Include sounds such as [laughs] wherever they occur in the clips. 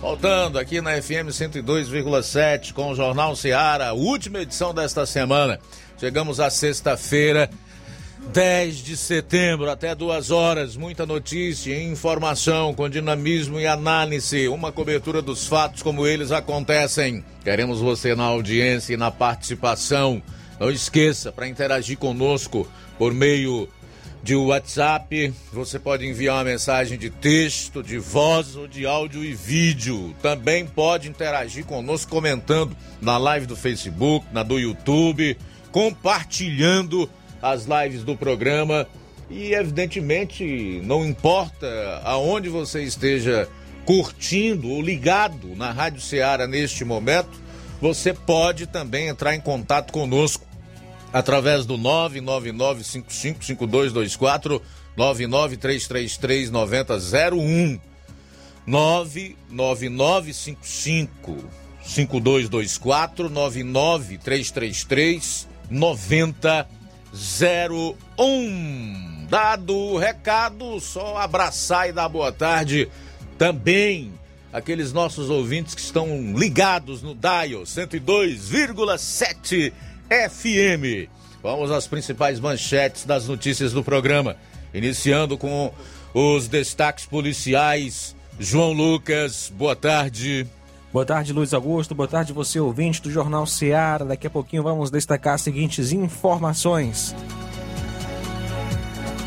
Voltando aqui na FM 102,7 com o Jornal Seara, última edição desta semana. Chegamos à sexta-feira, 10 de setembro, até duas horas. Muita notícia informação com dinamismo e análise. Uma cobertura dos fatos como eles acontecem. Queremos você na audiência e na participação. Não esqueça, para interagir conosco por meio de WhatsApp. Você pode enviar uma mensagem de texto, de voz ou de áudio e vídeo. Também pode interagir conosco comentando na live do Facebook, na do YouTube, compartilhando as lives do programa. E evidentemente, não importa aonde você esteja curtindo ou ligado na Rádio Ceará neste momento, você pode também entrar em contato conosco através do 999555224 99333 9001 99955 5224 99333 9001 Dado o recado, só abraçar e dar boa tarde também aqueles nossos ouvintes que estão ligados no Dial 102,7 FM. Vamos às principais manchetes das notícias do programa. Iniciando com os destaques policiais. João Lucas, boa tarde. Boa tarde, Luiz Augusto. Boa tarde, você ouvinte do Jornal Seara. Daqui a pouquinho vamos destacar as seguintes informações.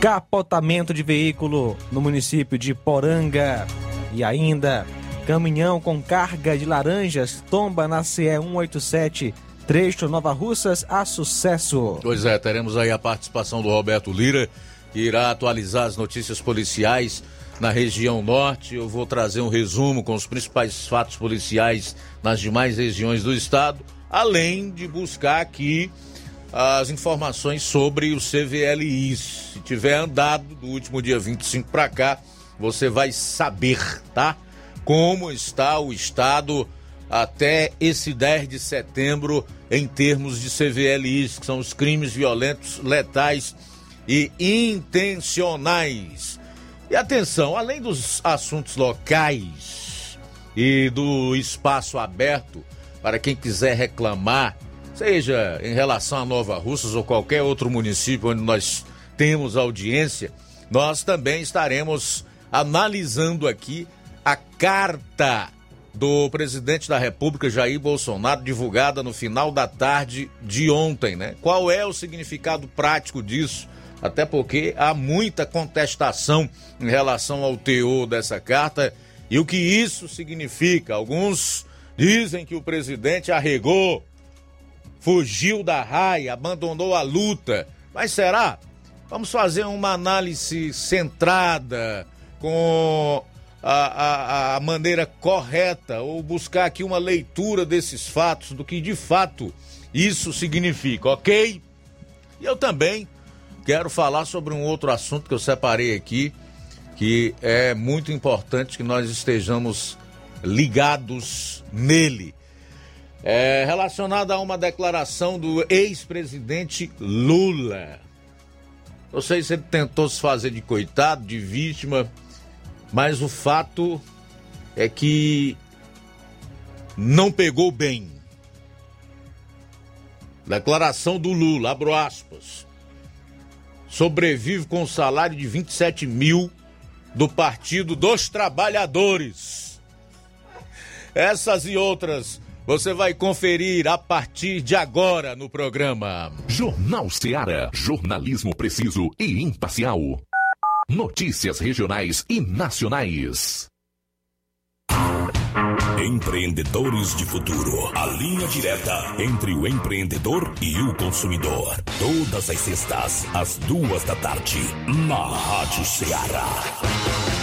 Capotamento de veículo no município de Poranga. E ainda, caminhão com carga de laranjas tomba na CE 187 Trecho Nova Russas a sucesso. Pois é, teremos aí a participação do Roberto Lira, que irá atualizar as notícias policiais na região norte. Eu vou trazer um resumo com os principais fatos policiais nas demais regiões do estado, além de buscar aqui as informações sobre o CVLI. Se tiver andado do último dia 25 para cá, você vai saber, tá? Como está o estado até esse 10 de setembro em termos de CVLIs, que são os crimes violentos, letais e intencionais. E atenção, além dos assuntos locais e do espaço aberto para quem quiser reclamar, seja em relação a Nova Russas ou qualquer outro município onde nós temos audiência, nós também estaremos analisando aqui a carta do presidente da República Jair Bolsonaro, divulgada no final da tarde de ontem, né? Qual é o significado prático disso? Até porque há muita contestação em relação ao teor dessa carta e o que isso significa. Alguns dizem que o presidente arregou, fugiu da raia, abandonou a luta. Mas será? Vamos fazer uma análise centrada com a, a, a maneira correta ou buscar aqui uma leitura desses fatos, do que de fato isso significa, ok? E eu também quero falar sobre um outro assunto que eu separei aqui, que é muito importante que nós estejamos ligados nele. É relacionado a uma declaração do ex-presidente Lula. Não sei se ele tentou se fazer de coitado, de vítima, mas o fato é que não pegou bem. Declaração do Lula, abro aspas. Sobrevive com um salário de 27 mil do Partido dos Trabalhadores. Essas e outras você vai conferir a partir de agora no programa. Jornal Seara. Jornalismo preciso e imparcial. Notícias regionais e nacionais. Empreendedores de Futuro. A linha direta entre o empreendedor e o consumidor. Todas as sextas, às duas da tarde, na Rádio Ceará.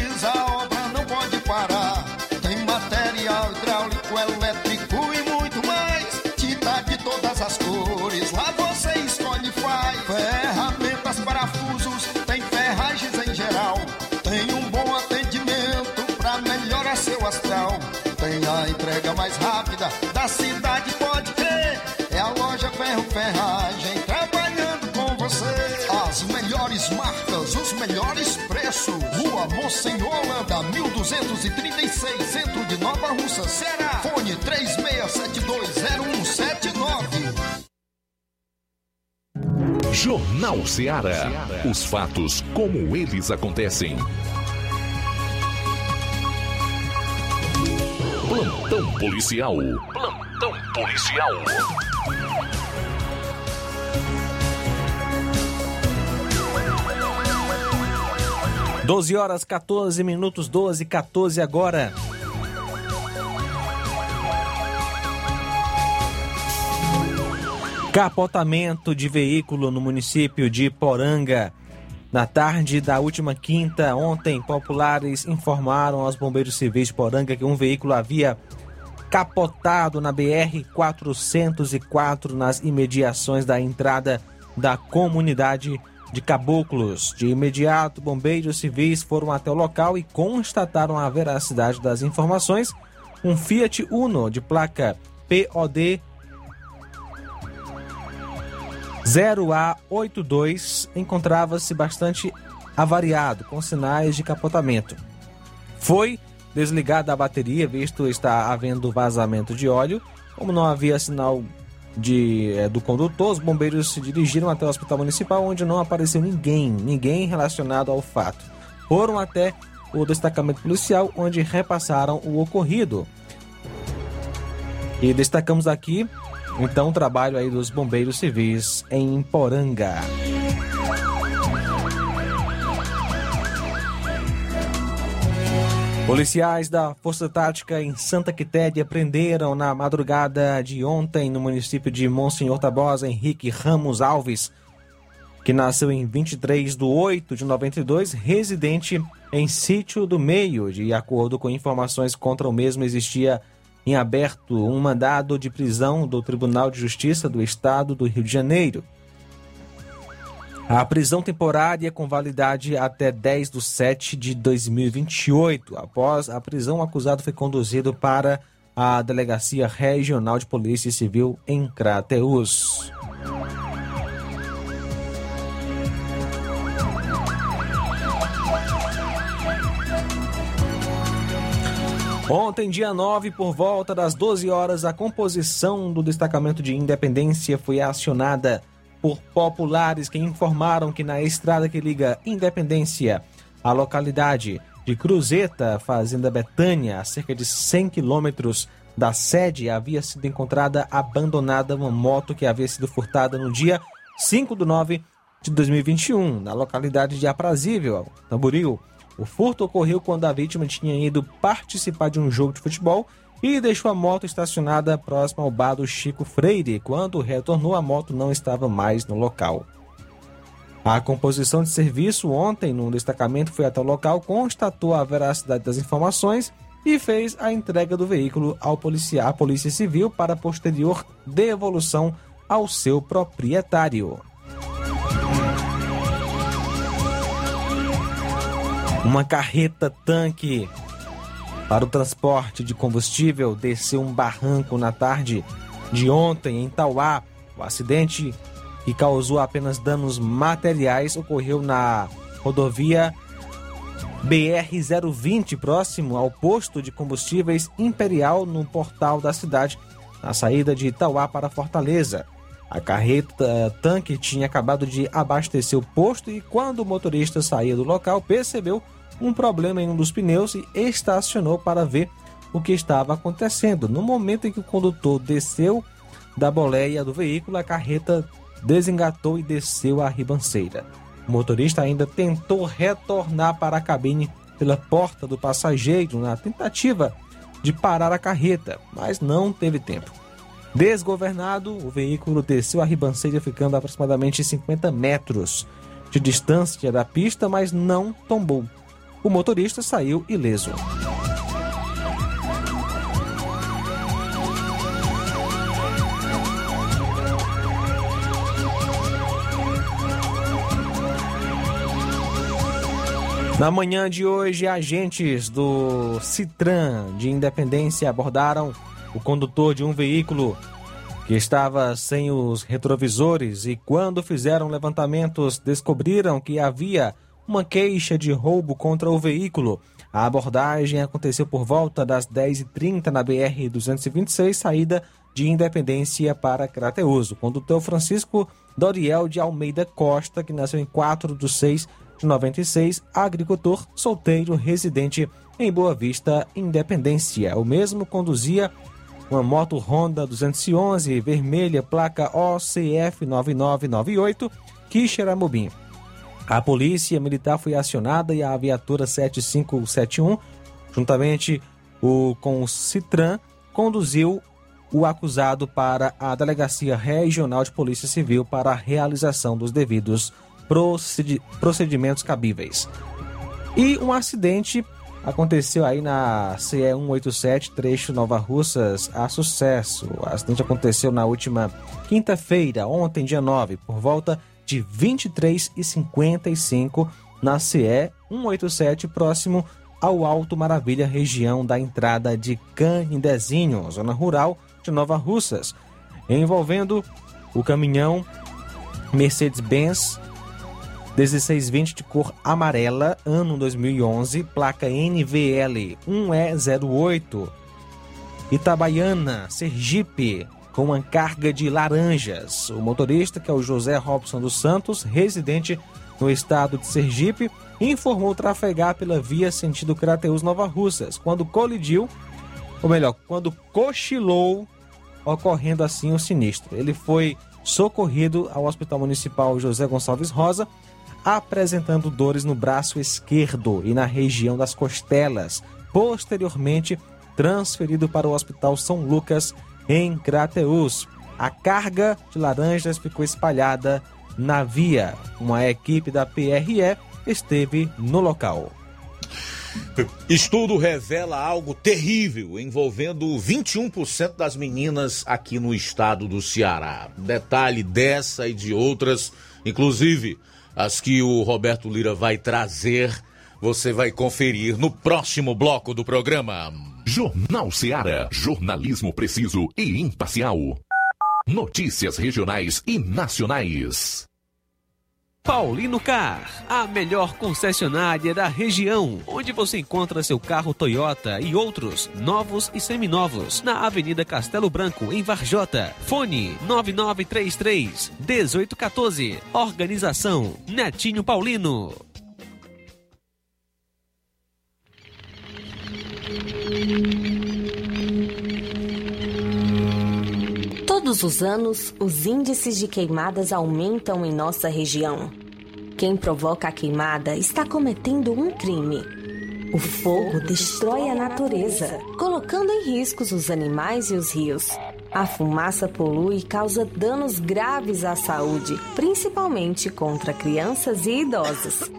Tem a entrega mais rápida da cidade, pode crer. É a loja Ferro Ferragem trabalhando com você. As melhores marcas, os melhores preços. Rua Mocenola, Holanda, 1236, centro de Nova Russa, Ceará. Fone 36720179. Jornal Ceará. Os fatos como eles acontecem. Policial. Plantão policial. Doze horas 14 minutos, 12 14 agora. Capotamento de veículo no município de Poranga. Na tarde da última quinta, ontem, populares informaram aos bombeiros civis de Poranga que um veículo havia capotado na BR-404 nas imediações da entrada da comunidade de Caboclos. De imediato, bombeiros civis foram até o local e constataram a veracidade das informações. Um Fiat Uno de placa POD 0A82 encontrava-se bastante avariado, com sinais de capotamento. Foi desligada a bateria, visto estar havendo vazamento de óleo. Como não havia sinal de, eh, do condutor, os bombeiros se dirigiram até o hospital municipal, onde não apareceu ninguém, ninguém relacionado ao fato. Foram até o destacamento policial, onde repassaram o ocorrido. E destacamos aqui então, o trabalho aí dos bombeiros civis em Poranga. Policiais da Força Tática em Santa Quitéria prenderam na madrugada de ontem no município de Monsenhor Tabosa Henrique Ramos Alves, que nasceu em 23 de 8 de 92, residente em Sítio do Meio. De acordo com informações contra o mesmo, existia em aberto um mandado de prisão do Tribunal de Justiça do Estado do Rio de Janeiro. A prisão temporária com validade até 10 de 7 de 2028. Após a prisão, o acusado foi conduzido para à Delegacia Regional de Polícia Civil em Crateus. Ontem, dia 9, por volta das 12 horas, a composição do destacamento de Independência foi acionada por populares que informaram que na estrada que liga Independência à localidade de Cruzeta, Fazenda Betânia, a cerca de 100 quilômetros da sede, havia sido encontrada abandonada uma moto que havia sido furtada no dia 5 de 9 de 2021, na localidade de Aprazível, Tamboril. O furto ocorreu quando a vítima tinha ido participar de um jogo de futebol e deixou a moto estacionada próximo ao bar do Chico Freire. Quando retornou, a moto não estava mais no local. A composição de serviço ontem no destacamento foi até o local, constatou a veracidade das informações e fez a entrega do veículo ao policial, à Polícia Civil para posterior devolução ao seu proprietário. Uma carreta tanque para o transporte de combustível desceu um barranco na tarde de ontem em Tauá. O acidente que causou apenas danos materiais ocorreu na rodovia BR-020, próximo ao posto de combustíveis Imperial, no portal da cidade, na saída de Itauá para Fortaleza. A carreta tanque tinha acabado de abastecer o posto e, quando o motorista saía do local, percebeu um problema em um dos pneus e estacionou para ver o que estava acontecendo. No momento em que o condutor desceu da boleia do veículo, a carreta desengatou e desceu a ribanceira. O motorista ainda tentou retornar para a cabine pela porta do passageiro na tentativa de parar a carreta, mas não teve tempo. Desgovernado, o veículo desceu a ribanceira ficando a aproximadamente 50 metros de distância da pista, mas não tombou. O motorista saiu ileso. Na manhã de hoje, agentes do Citran de Independência abordaram o condutor de um veículo que estava sem os retrovisores e, quando fizeram levantamentos, descobriram que havia uma queixa de roubo contra o veículo. A abordagem aconteceu por volta das 10h30 na BR-226, saída de Independência para Crateus. O condutor Francisco Doriel de Almeida Costa, que nasceu em 4 de 6 de 96, agricultor, solteiro, residente em Boa Vista, Independência. O mesmo conduzia uma moto Honda 211 vermelha, placa OCF 9998, Quixeramobim. A polícia militar foi acionada e a viatura 7571, juntamente com o Citran, conduziu o acusado para a Delegacia Regional de Polícia Civil para a realização dos devidos procedimentos cabíveis. E um acidente aconteceu aí na CE 187, trecho Nova Russas, a sucesso. O acidente aconteceu na última quinta-feira, ontem, dia 9, por volta de 23 e 55 na CE 187, próximo ao Alto Maravilha, região da entrada de Canindezinho, zona rural de Nova Russas, envolvendo o caminhão Mercedes-Benz 1620 de cor amarela, ano 2011, placa NVL 1E08, Itabaiana, Sergipe, com uma carga de laranjas. O motorista, que é o José Robson dos Santos, residente no estado de Sergipe, informou trafegar pela via sentido Crateus Nova Russas, quando colidiu, ou melhor, quando cochilou, ocorrendo assim o sinistro. Ele foi socorrido ao Hospital Municipal José Gonçalves Rosa, apresentando dores no braço esquerdo e na região das costelas. Posteriormente, transferido para o Hospital São Lucas, em Crateus. A carga de laranjas ficou espalhada na via. Uma equipe da PRE esteve no local. Estudo revela algo terrível envolvendo 21% das meninas aqui no estado do Ceará. Detalhe dessa e de outras, inclusive as que o Roberto Lira vai trazer, você vai conferir no próximo bloco do programa. Jornal Seara. Jornalismo preciso e imparcial. Notícias regionais e nacionais. Paulino Car, a melhor concessionária da região, onde você encontra seu carro Toyota e outros novos e seminovos, na Avenida Castelo Branco, em Varjota. Fone 9933 1814. Organização Netinho Paulino. Todos os anos, os índices de queimadas aumentam em nossa região. Quem provoca a queimada está cometendo um crime. O fogo destrói a natureza, colocando em riscos os animais e os rios. A fumaça polui e causa danos graves à saúde, principalmente contra crianças e idosos.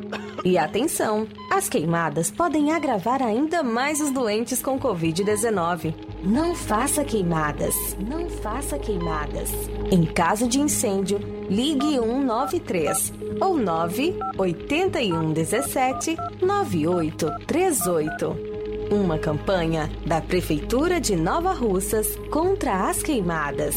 E atenção, as queimadas podem agravar ainda mais os doentes com Covid-19. Não faça queimadas, não faça queimadas. Em caso de incêndio, ligue 193 ou 98117 9838. Uma campanha da Prefeitura de Nova Russas contra as queimadas.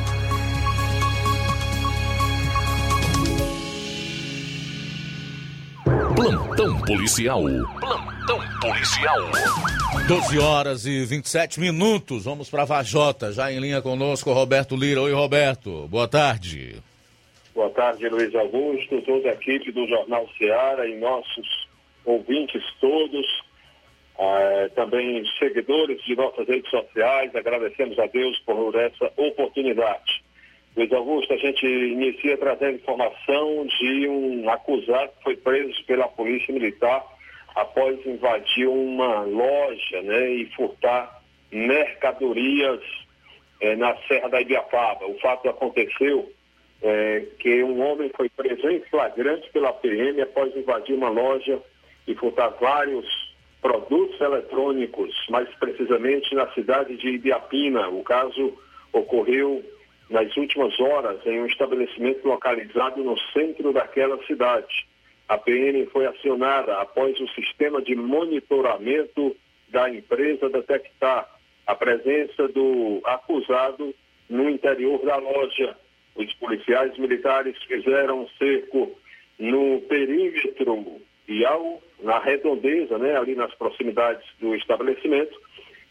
Plantão policial. Plantão policial. 12 horas e 27 minutos. Vamos para Vajota. Já em linha conosco, Roberto Lira. Oi, Roberto. Boa tarde. Boa tarde, Luiz Augusto, toda a equipe do Jornal Ceará e nossos ouvintes todos, ah, também seguidores de nossas redes sociais. Agradecemos a Deus por essa oportunidade. Luiz Augusto, a gente inicia trazendo informação de um acusado que foi preso pela Polícia Militar após invadir uma loja né, e furtar mercadorias eh, na Serra da Ibiapaba. O fato aconteceu eh, que um homem foi preso em flagrante pela PM após invadir uma loja e furtar vários produtos eletrônicos, mais precisamente na cidade de Ibiapina. O caso ocorreu nas últimas horas em um estabelecimento localizado no centro daquela cidade. A PM foi acionada após o sistema de monitoramento da empresa detectar a presença do acusado no interior da loja. Os policiais militares fizeram um cerco no perímetro e ao na redondeza, né, ali nas proximidades do estabelecimento,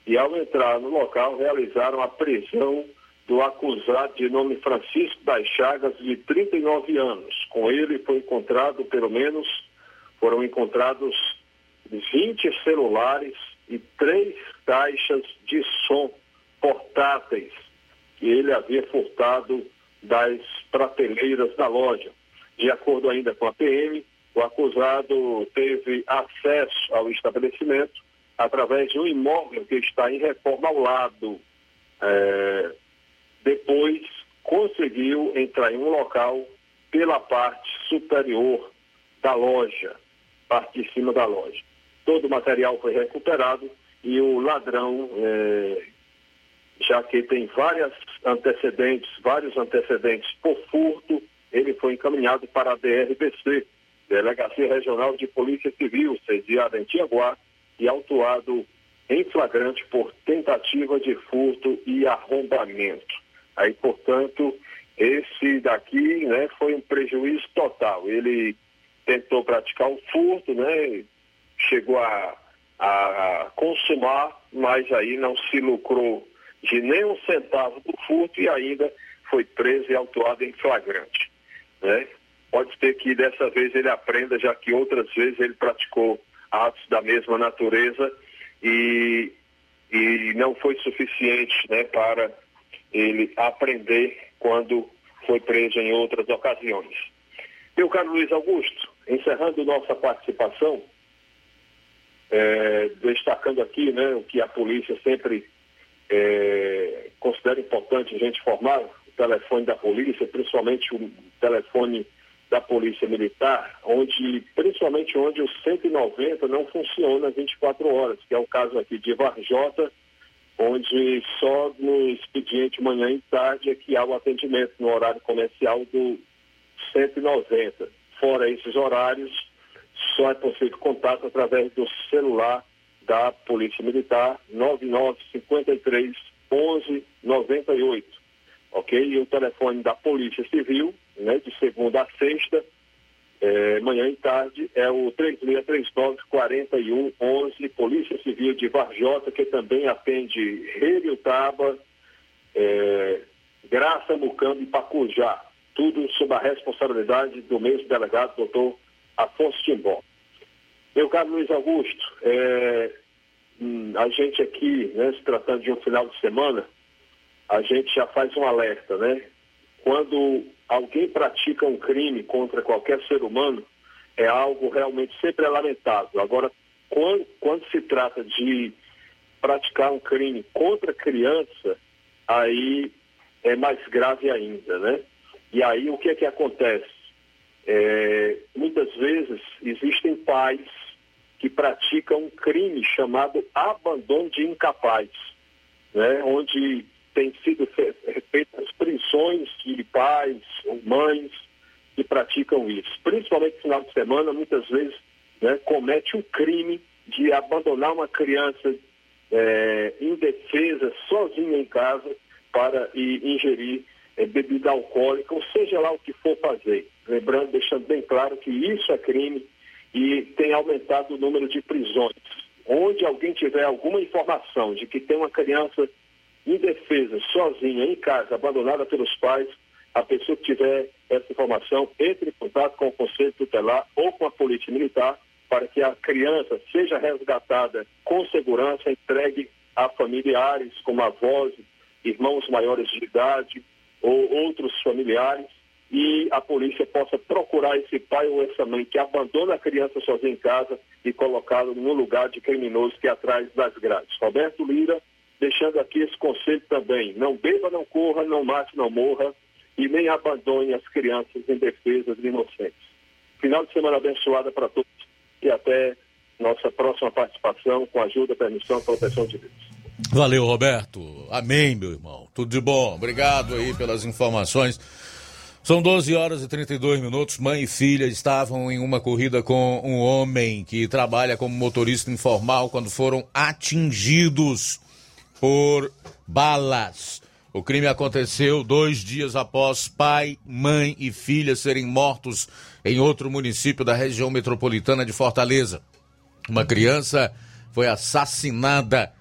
e ao entrar no local realizaram a prisão do acusado de nome Francisco das Chagas, de 39 anos. Com ele foi encontrado, pelo menos, foram encontrados 20 celulares e três caixas de som portáteis que ele havia furtado das prateleiras da loja. De acordo ainda com a PM, o acusado teve acesso ao estabelecimento através de um imóvel que está em reforma ao lado. É, depois conseguiu entrar em um local pela parte superior da loja, parte de cima da loja. Todo o material foi recuperado e o ladrão, é, já que tem várias antecedentes, vários antecedentes por furto, ele foi encaminhado para a DRBC, Delegacia Regional de Polícia Civil, sediada em Tiaguá, e autuado em flagrante por tentativa de furto e arrombamento. Aí, portanto, esse daqui né, foi um prejuízo total. Ele tentou praticar um furto, né, chegou a, a consumar, mas aí não se lucrou de nem um centavo do furto e ainda foi preso e autuado em flagrante. Né? Pode ser que dessa vez ele aprenda, já que outras vezes ele praticou atos da mesma natureza e, e não foi suficiente né, para ele aprender quando foi preso em outras ocasiões. Meu caro Luiz Augusto, encerrando nossa participação, é, destacando aqui né, o que a polícia sempre é, considera importante a gente formar, o telefone da polícia, principalmente o telefone da Polícia Militar, onde, principalmente onde o 190 não funciona 24 horas, que é o caso aqui de Varjota, onde só no expediente manhã e tarde é que há o atendimento no horário comercial do 190. Fora esses horários, só é possível contato através do celular da Polícia Militar 9953 1198 ok? E o telefone da Polícia Civil, né, de segunda a sexta, é, manhã e tarde, é o 3639-4111, Polícia Civil de Varjota, que também atende Taba, é, Graça, Mucambo e Pacujá. Tudo sob a responsabilidade do mesmo delegado, doutor Afonso Timbó. Meu caro Luiz Augusto, é, hum, a gente aqui, né, se tratando de um final de semana, a gente já faz um alerta, né? Quando alguém pratica um crime contra qualquer ser humano, é algo realmente sempre lamentável. Agora, quando, quando se trata de praticar um crime contra criança, aí é mais grave ainda, né? E aí o que é que acontece? É, muitas vezes existem pais que praticam um crime chamado abandono de incapaz, né? onde tem sido feitas prisões de pais ou mães que praticam isso. Principalmente no final de semana, muitas vezes né, comete um crime de abandonar uma criança é, indefesa, sozinha em casa, para ir ingerir é, bebida alcoólica, ou seja lá o que for fazer. Lembrando, deixando bem claro que isso é crime e tem aumentado o número de prisões. Onde alguém tiver alguma informação de que tem uma criança indefesa, sozinha, em casa, abandonada pelos pais, a pessoa que tiver essa informação, entre em contato com o Conselho Tutelar ou com a Polícia Militar para que a criança seja resgatada com segurança, entregue a familiares, como avós, irmãos maiores de idade ou outros familiares, e a polícia possa procurar esse pai ou essa mãe que abandona a criança sozinha em casa e colocá-lo num lugar de criminoso que é atrás das grades. Roberto Lira, deixando aqui esse conselho também: não beba, não corra, não mate, não morra e nem abandone as crianças indefesas e inocentes. Final de semana abençoada para todos e até nossa próxima participação com ajuda, permissão e proteção de Deus. Valeu, Roberto. Amém, meu irmão. Tudo de bom. Obrigado aí pelas informações. São 12 horas e 32 minutos. Mãe e filha estavam em uma corrida com um homem que trabalha como motorista informal quando foram atingidos por balas. O crime aconteceu dois dias após pai, mãe e filha serem mortos em outro município da região metropolitana de Fortaleza. Uma criança foi assassinada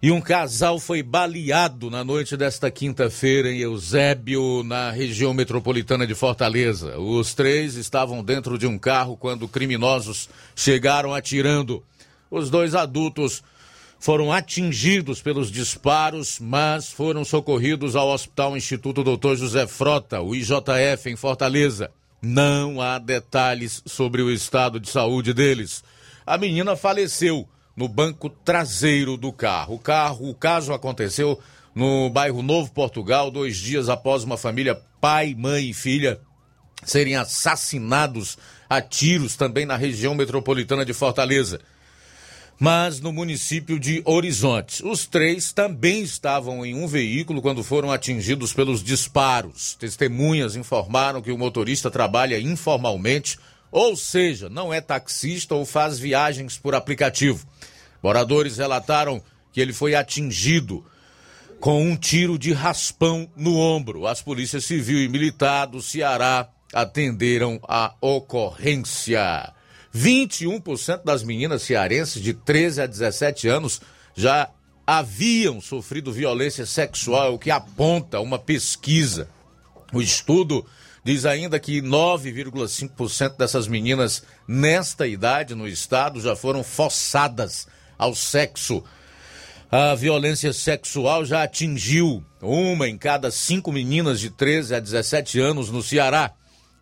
e um casal foi baleado na noite desta quinta-feira em Eusébio, na região metropolitana de Fortaleza. Os três estavam dentro de um carro quando criminosos chegaram atirando. Os dois adultos foram atingidos pelos disparos, mas foram socorridos ao Hospital Instituto Dr. José Frota, o IJF, em Fortaleza. Não há detalhes sobre o estado de saúde deles. A menina faleceu no banco traseiro do carro. O carro, o caso aconteceu no bairro Novo Portugal, dois dias após uma família, pai, mãe e filha, serem assassinados a tiros também na região metropolitana de Fortaleza. Mas no município de Horizonte, os três também estavam em um veículo quando foram atingidos pelos disparos. Testemunhas informaram que o motorista trabalha informalmente, ou seja, não é taxista ou faz viagens por aplicativo. Moradores relataram que ele foi atingido com um tiro de raspão no ombro. As polícias civil e militar do Ceará atenderam a ocorrência. 21% das meninas cearenses de 13 a 17 anos já haviam sofrido violência sexual, o que aponta uma pesquisa. O estudo diz ainda que 9,5% dessas meninas nesta idade no estado já foram forçadas ao sexo. A violência sexual já atingiu uma em cada cinco meninas de 13 a 17 anos no Ceará,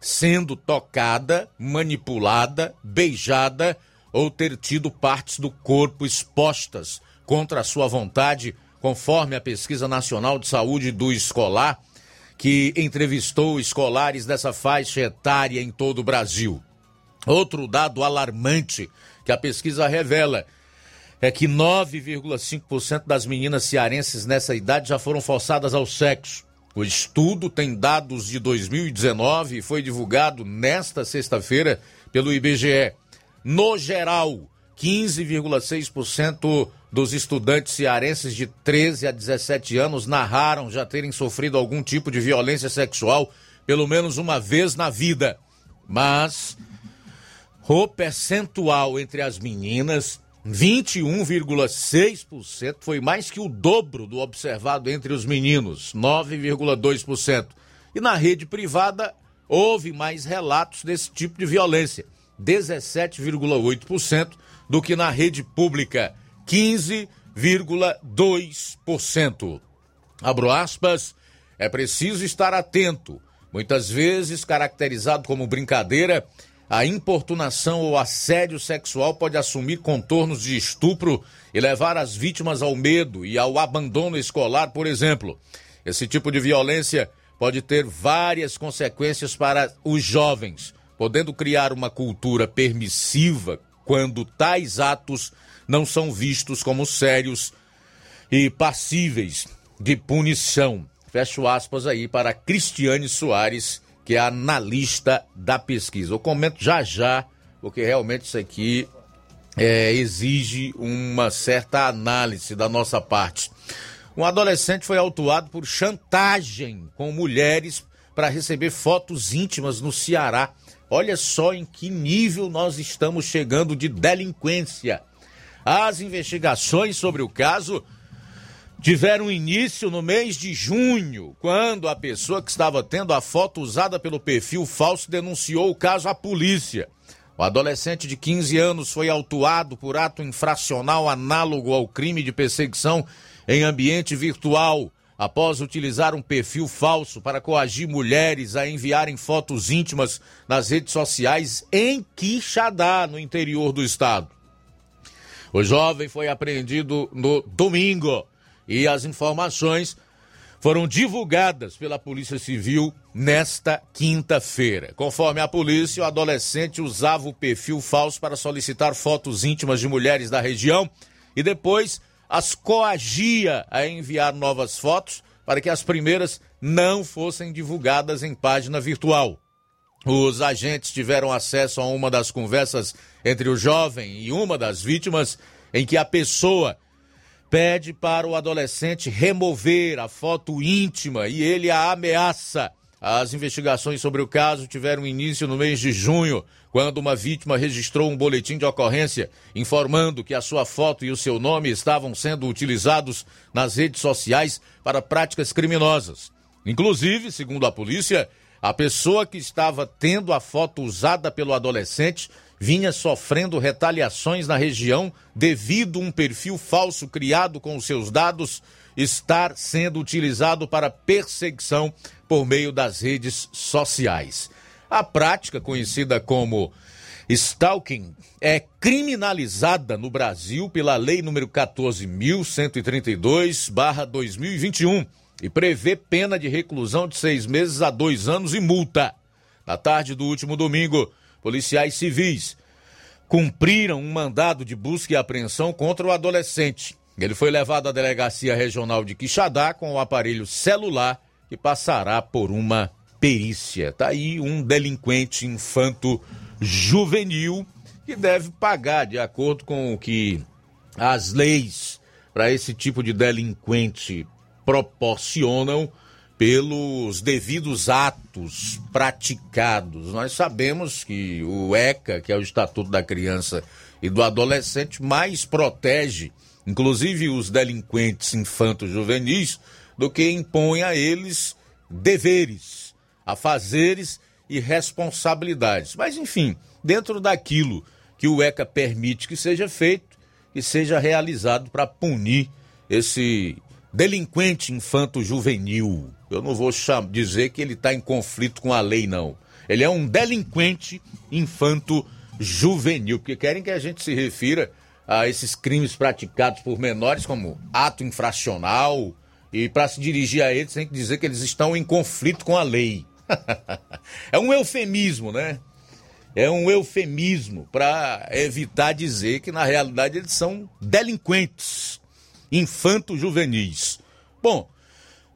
sendo tocada, manipulada, beijada ou ter tido partes do corpo expostas contra a sua vontade, conforme a Pesquisa Nacional de Saúde do Escolar, que entrevistou escolares dessa faixa etária em todo o Brasil. Outro dado alarmante que a pesquisa revela é que 9,5% das meninas cearenses nessa idade já foram forçadas ao sexo. O estudo tem dados de 2019 e foi divulgado nesta sexta-feira pelo IBGE. No geral, 15,6% dos estudantes cearenses de 13 a 17 anos narraram já terem sofrido algum tipo de violência sexual pelo menos uma vez na vida. Mas o percentual entre as meninas 21,6% foi mais que o dobro do observado entre os meninos, 9,2%. E na rede privada houve mais relatos desse tipo de violência, 17,8% do que na rede pública, 15,2%. Abro aspas, é preciso estar atento. Muitas vezes caracterizado como brincadeira, a importunação ou assédio sexual pode assumir contornos de estupro e levar as vítimas ao medo e ao abandono escolar, por exemplo. Esse tipo de violência pode ter várias consequências para os jovens, podendo criar uma cultura permissiva quando tais atos não são vistos como sérios e passíveis de punição. Fecho aspas aí para Cristiane Soares que é analista da pesquisa. Eu comento já já, porque realmente isso aqui é, exige uma certa análise da nossa parte. Um adolescente foi autuado por chantagem com mulheres para receber fotos íntimas no Ceará. Olha só em que nível nós estamos chegando de delinquência. As investigações sobre o caso tiveram início no mês de junho, quando a pessoa que estava tendo a foto usada pelo perfil falso denunciou o caso à polícia. O adolescente de 15 anos foi autuado por ato infracional análogo ao crime de perseguição em ambiente virtual, após utilizar um perfil falso para coagir mulheres a enviarem fotos íntimas nas redes sociais em Quixadá, no interior do estado. O jovem foi apreendido no domingo e as informações foram divulgadas pela Polícia Civil nesta quinta-feira. Conforme a polícia, o adolescente usava o perfil falso para solicitar fotos íntimas de mulheres da região e depois as coagia a enviar novas fotos para que as primeiras não fossem divulgadas em página virtual. Os agentes tiveram acesso a uma das conversas entre o jovem e uma das vítimas, em que a pessoa pede para o adolescente remover a foto íntima e ele a ameaça. As investigações sobre o caso tiveram início no mês de junho, quando uma vítima registrou um boletim de ocorrência informando que a sua foto e o seu nome estavam sendo utilizados nas redes sociais para práticas criminosas. Inclusive, segundo a polícia, a pessoa que estava tendo a foto usada pelo adolescente vinha sofrendo retaliações na região devido a um perfil falso criado com seus dados estar sendo utilizado para perseguição por meio das redes sociais. A prática, conhecida como stalking, é criminalizada no Brasil pela Lei número 14.132/2021 e prevê pena de reclusão de seis meses a dois anos e multa. Na tarde do último domingo, policiais civis cumpriram um mandado de busca e apreensão contra o adolescente. Ele foi levado à delegacia regional de Quixadá com o aparelho celular e passará por uma perícia. Tá aí um delinquente infanto juvenil que deve pagar de acordo com o que as leis para esse tipo de delinquente proporcionam pelos devidos atos praticados. Nós sabemos que o ECA, que é o Estatuto da Criança e do Adolescente, mais protege, inclusive os delinquentes infantos juvenis, do que impõe a eles deveres, afazeres e responsabilidades. Mas, enfim, dentro daquilo que o ECA permite que seja feito, que seja realizado para punir esse delinquente infanto juvenil. Eu não vou dizer que ele está em conflito com a lei, não. Ele é um delinquente infanto juvenil, porque querem que a gente se refira a esses crimes praticados por menores como ato infracional. E para se dirigir a eles, tem que dizer que eles estão em conflito com a lei. [laughs] é um eufemismo, né? É um eufemismo para evitar dizer que na realidade eles são delinquentes infanto-juvenis. Bom,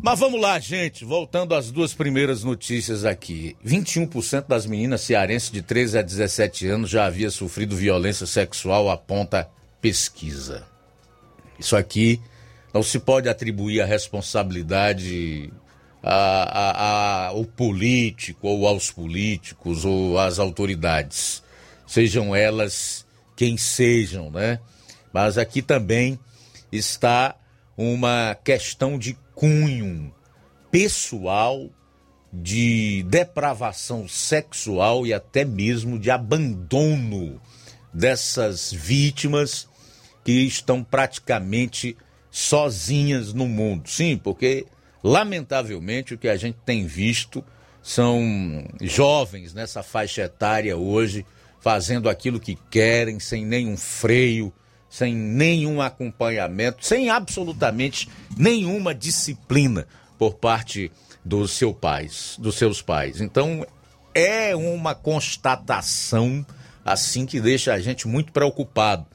mas vamos lá, gente. Voltando às duas primeiras notícias aqui. 21% das meninas cearenses de 13 a 17 anos já havia sofrido violência sexual, aponta pesquisa. Isso aqui não se pode atribuir a responsabilidade a, a, a, ao político ou aos políticos ou às autoridades. Sejam elas quem sejam, né? Mas aqui também está uma questão de cunho pessoal, de depravação sexual e até mesmo de abandono dessas vítimas que estão praticamente sozinhas no mundo. Sim, porque lamentavelmente o que a gente tem visto são jovens nessa faixa etária hoje, fazendo aquilo que querem, sem nenhum freio, sem nenhum acompanhamento, sem absolutamente nenhuma disciplina por parte dos seus pais, dos seus pais. Então é uma constatação assim que deixa a gente muito preocupado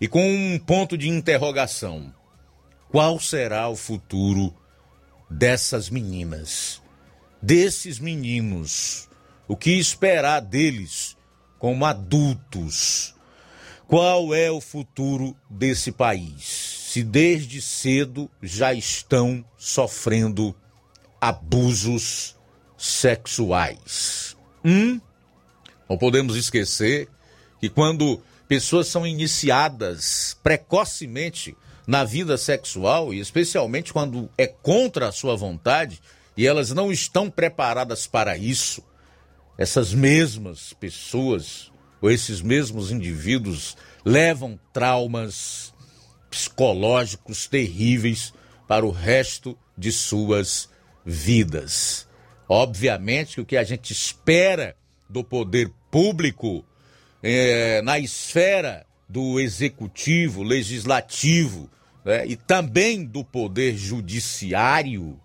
e com um ponto de interrogação. Qual será o futuro dessas meninas, desses meninos? O que esperar deles como adultos? Qual é o futuro desse país? Se desde cedo já estão sofrendo abusos sexuais. Hum? Não podemos esquecer que quando pessoas são iniciadas precocemente na vida sexual, e especialmente quando é contra a sua vontade, e elas não estão preparadas para isso, essas mesmas pessoas ou esses mesmos indivíduos levam traumas psicológicos terríveis para o resto de suas vidas. Obviamente que o que a gente espera do poder público é, na esfera do executivo, legislativo, né, e também do poder judiciário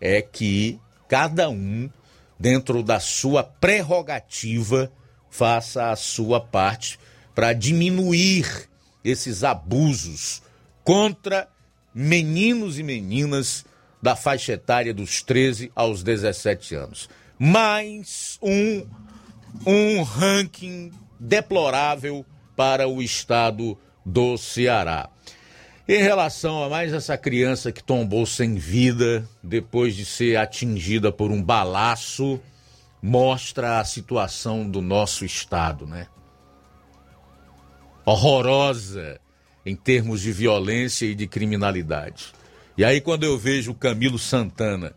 é que cada um, dentro da sua prerrogativa, faça a sua parte para diminuir esses abusos contra meninos e meninas da faixa etária dos 13 aos 17 anos. Mais um, um ranking deplorável para o estado do Ceará. Em relação a mais essa criança que tombou sem vida depois de ser atingida por um balaço, mostra a situação do nosso estado, né? Horrorosa em termos de violência e de criminalidade. E aí quando eu vejo o Camilo Santana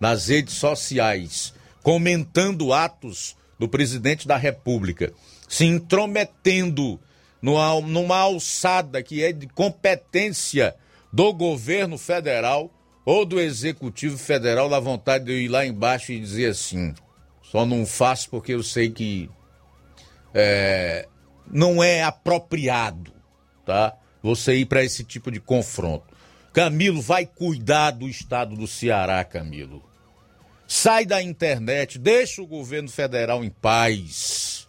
nas redes sociais comentando atos do presidente da República, se intrometendo numa, numa alçada que é de competência do governo federal ou do executivo federal, dá vontade de eu ir lá embaixo e dizer assim: só não faço porque eu sei que é, não é apropriado, tá? Você ir para esse tipo de confronto. Camilo, vai cuidar do estado do Ceará, Camilo. Sai da internet, deixa o governo federal em paz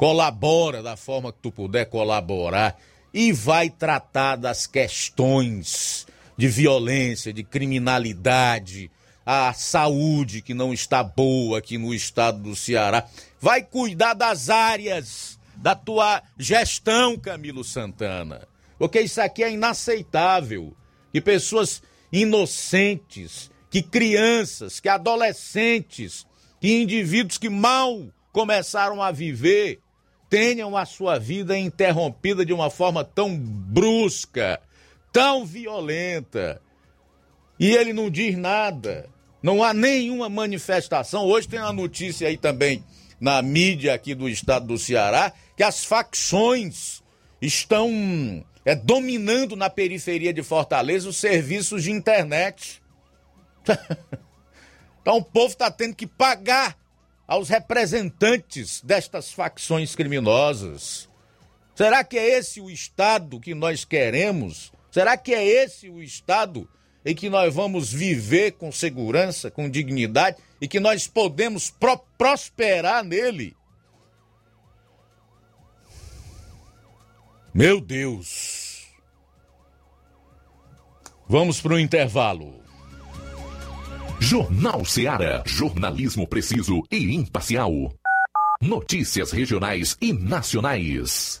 colabora da forma que tu puder colaborar e vai tratar das questões de violência, de criminalidade, a saúde que não está boa aqui no estado do Ceará. Vai cuidar das áreas da tua gestão, Camilo Santana. Porque isso aqui é inaceitável. Que pessoas inocentes, que crianças, que adolescentes, que indivíduos que mal começaram a viver tenham a sua vida interrompida de uma forma tão brusca, tão violenta. E ele não diz nada. Não há nenhuma manifestação. Hoje tem uma notícia aí também na mídia aqui do estado do Ceará que as facções estão é, dominando na periferia de Fortaleza os serviços de internet. [laughs] então o povo está tendo que pagar aos representantes destas facções criminosas. Será que é esse o Estado que nós queremos? Será que é esse o Estado em que nós vamos viver com segurança, com dignidade e que nós podemos pro prosperar nele? Meu Deus! Vamos para o intervalo. Jornal Seara. Jornalismo preciso e imparcial. Notícias regionais e nacionais.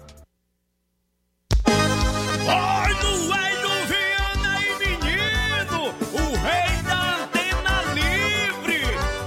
Oi, ai do Viana menino, o rei da antena livre,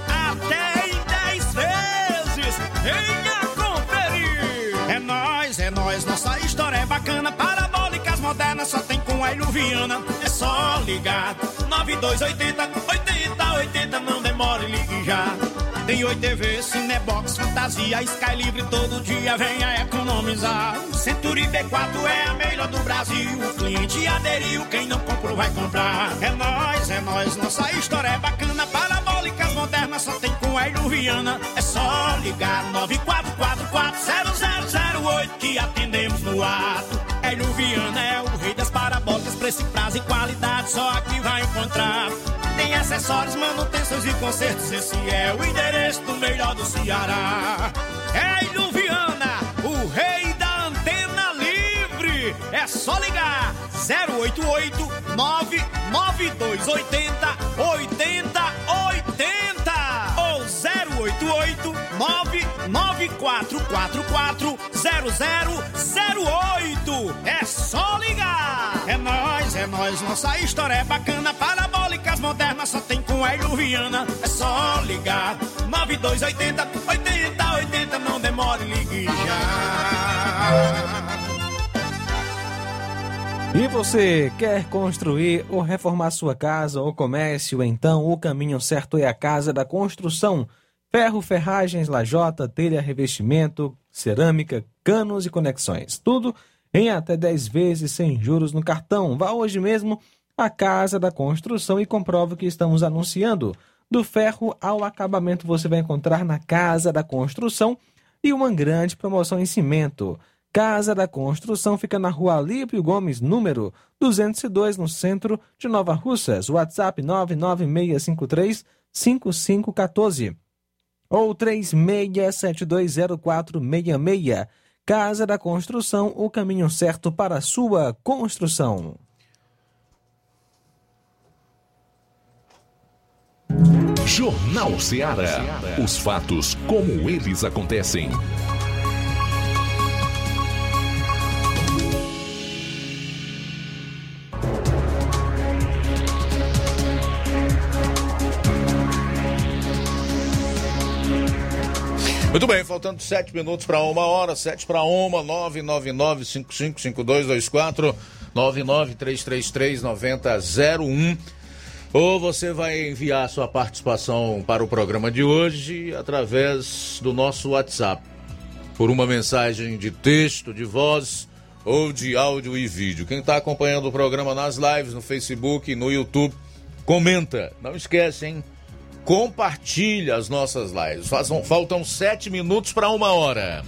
até em 10 vezes, venha conferir. É nós, é nós, nossa história é bacana, parabólicas modernas só tem com a Iluviana, é só ligar, 9280, 80, 80, não demore, ligue já. Tem Oi TV, Cinebox, Fantasia, Sky Livre, todo dia venha economizar. Century B4 é a melhor do Brasil. O cliente aderiu, quem não comprou vai comprar. É nós, é nós, nossa história é bacana. Parabólicas modernas só tem com a Iluviana. É só ligar 94440008 que atendemos no ato. A Iluviana é o rei das parabólicas, preço, prazo e qualidade, só aqui vai encontrar. Acessórios, manutenções e consertos. Esse é o endereço do melhor do Ceará. É Iluviana, o rei da antena livre. É só ligar 088 99280 8080 ou 088 99444 0008. É só ligar. É nós, é nós, nossa história é bacana. Parabólicas modernas só tem com a Iluviana. É só ligar. 9280 8080, não demore, ligue já. E você quer construir ou reformar sua casa ou comércio? Então o caminho certo é a Casa da Construção. Ferro, ferragens, lajota, telha, revestimento, cerâmica, canos e conexões. Tudo em até 10 vezes sem juros no cartão. Vá hoje mesmo à Casa da Construção e comprove o que estamos anunciando. Do ferro ao acabamento você vai encontrar na Casa da Construção e uma grande promoção em cimento. Casa da Construção fica na rua Alípio Gomes, número 202, no centro de Nova Russas. WhatsApp 99653 5514 ou 36720466. Casa da Construção, o caminho certo para a sua construção. Jornal Ceará. Os fatos como eles acontecem. Muito bem, faltando sete minutos para uma hora, sete para uma, nove nove nove cinco cinco cinco dois dois quatro, nove nove três três três noventa zero um. Ou você vai enviar sua participação para o programa de hoje através do nosso WhatsApp, por uma mensagem de texto, de voz ou de áudio e vídeo. Quem está acompanhando o programa nas lives, no Facebook, no YouTube, comenta. Não esquece, hein? compartilha as nossas lives. Fazam, faltam sete minutos para uma hora.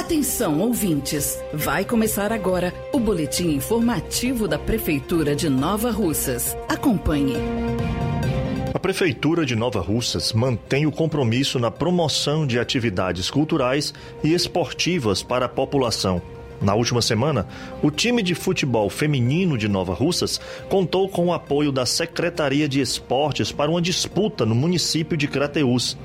Atenção, ouvintes! Vai começar agora o boletim informativo da Prefeitura de Nova Russas. Acompanhe. A Prefeitura de Nova Russas mantém o compromisso na promoção de atividades culturais e esportivas para a população na última semana, o time de futebol feminino de Nova Russas contou com o apoio da Secretaria de Esportes para uma disputa no município de Crateús.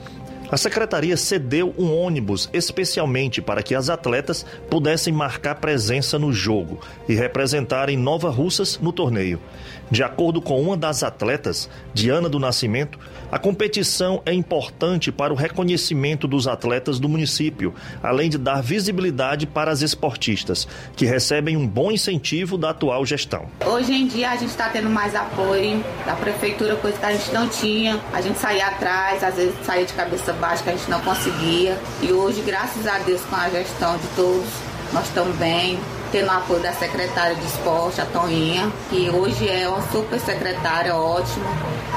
A secretaria cedeu um ônibus especialmente para que as atletas pudessem marcar presença no jogo e representarem Nova Russas no torneio. De acordo com uma das atletas, Diana do Nascimento, a competição é importante para o reconhecimento dos atletas do município, além de dar visibilidade para as esportistas, que recebem um bom incentivo da atual gestão. Hoje em dia a gente está tendo mais apoio da prefeitura, coisa que a gente não tinha. A gente saía atrás, às vezes saía de cabeça baixa que a gente não conseguia. E hoje, graças a Deus, com a gestão de todos, nós estamos bem, tendo o apoio da secretária de esporte, a Toninha, que hoje é uma super secretária ótima.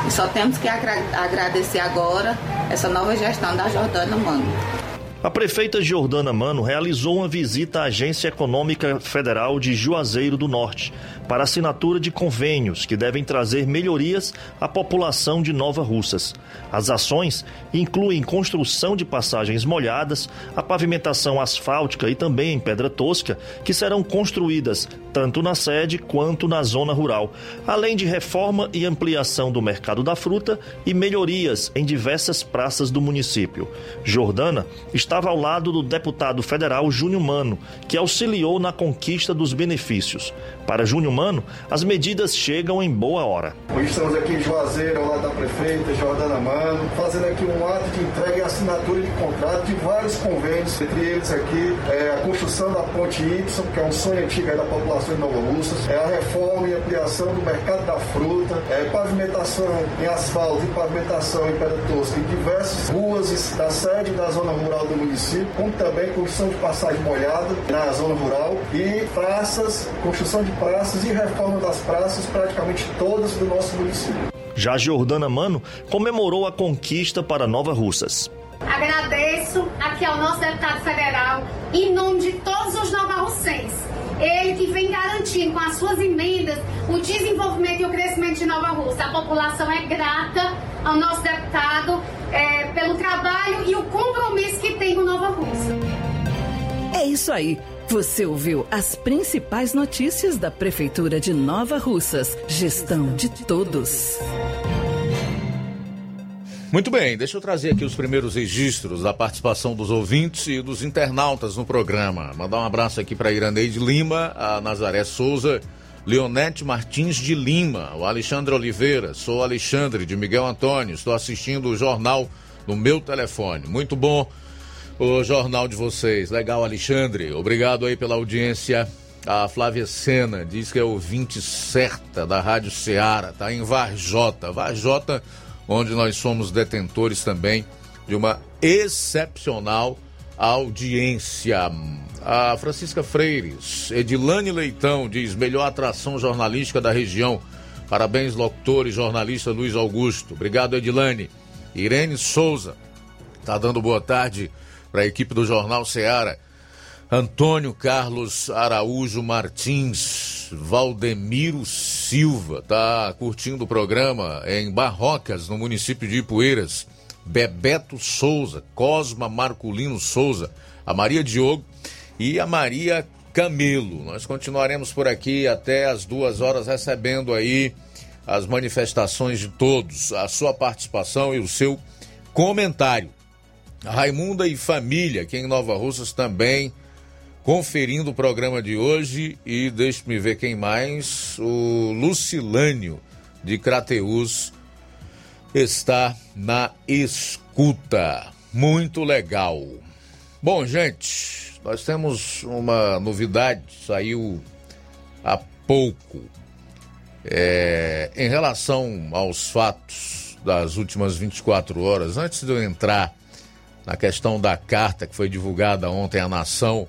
E só temos que agra agradecer agora essa nova gestão da Jordana Mano. A prefeita Jordana Mano realizou uma visita à Agência Econômica Federal de Juazeiro do Norte para assinatura de convênios que devem trazer melhorias à população de Nova Russas. As ações incluem construção de passagens molhadas, a pavimentação asfáltica e também em pedra tosca, que serão construídas tanto na sede quanto na zona rural, além de reforma e ampliação do mercado da fruta e melhorias em diversas praças do município. Jordana estava ao lado do deputado federal Júnior Mano, que auxiliou na conquista dos benefícios. Para Júnior Mano, as medidas chegam em boa hora. Estamos aqui em Juazeiro, ao lado da prefeita Jordana Mano, fazendo aqui um ato de entrega e assinatura de contrato de vários convênios, entre eles aqui é a construção da ponte Y, que é um sonho antigo da população de Nova Russas, é a reforma e ampliação do mercado da fruta, é pavimentação em asfalto e pavimentação em pedra tosca em diversas ruas da sede da zona rural do município, como também construção de passagem molhada na zona rural e praças, construção de praças e reforma das praças, praticamente todas do nosso município. Já Jordana Mano comemorou a conquista para Nova Russas. Agradeço aqui ao nosso deputado federal, em nome de todos os novarrocenses. Ele que vem garantindo com as suas emendas o desenvolvimento e o crescimento de Nova Rússia. A população é grata ao nosso deputado é, pelo trabalho e o compromisso que tem com Nova Rússia. É isso aí. Você ouviu as principais notícias da Prefeitura de Nova Russas. Gestão de todos. Muito bem, deixa eu trazer aqui os primeiros registros da participação dos ouvintes e dos internautas no programa. Mandar um abraço aqui para Iraneide Lima, a Nazaré Souza, Leonete Martins de Lima, o Alexandre Oliveira. Sou Alexandre de Miguel Antônio, estou assistindo o jornal no meu telefone. Muito bom o jornal de vocês. Legal, Alexandre. Obrigado aí pela audiência. A Flávia Sena diz que é ouvinte certa da Rádio Ceará, tá em Varjota. Varjota onde nós somos detentores também de uma excepcional audiência. A Francisca Freires, Edilane Leitão diz: melhor atração jornalística da região. Parabéns, locutor e jornalista Luiz Augusto. Obrigado, Edilane. Irene Souza está dando boa tarde para a equipe do Jornal Seara. Antônio Carlos Araújo Martins, Valdemiro Silva, tá curtindo o programa em Barrocas, no município de Ipueiras. Bebeto Souza, Cosma Marculino Souza, a Maria Diogo e a Maria Camelo. Nós continuaremos por aqui até as duas horas recebendo aí as manifestações de todos, a sua participação e o seu comentário. Raimunda e família, aqui em Nova Russas também conferindo o programa de hoje e deixe-me ver quem mais. O Lucilânio de Crateus está na escuta. Muito legal. Bom, gente, nós temos uma novidade, saiu há pouco. É, em relação aos fatos das últimas 24 horas, antes de eu entrar na questão da carta que foi divulgada ontem à nação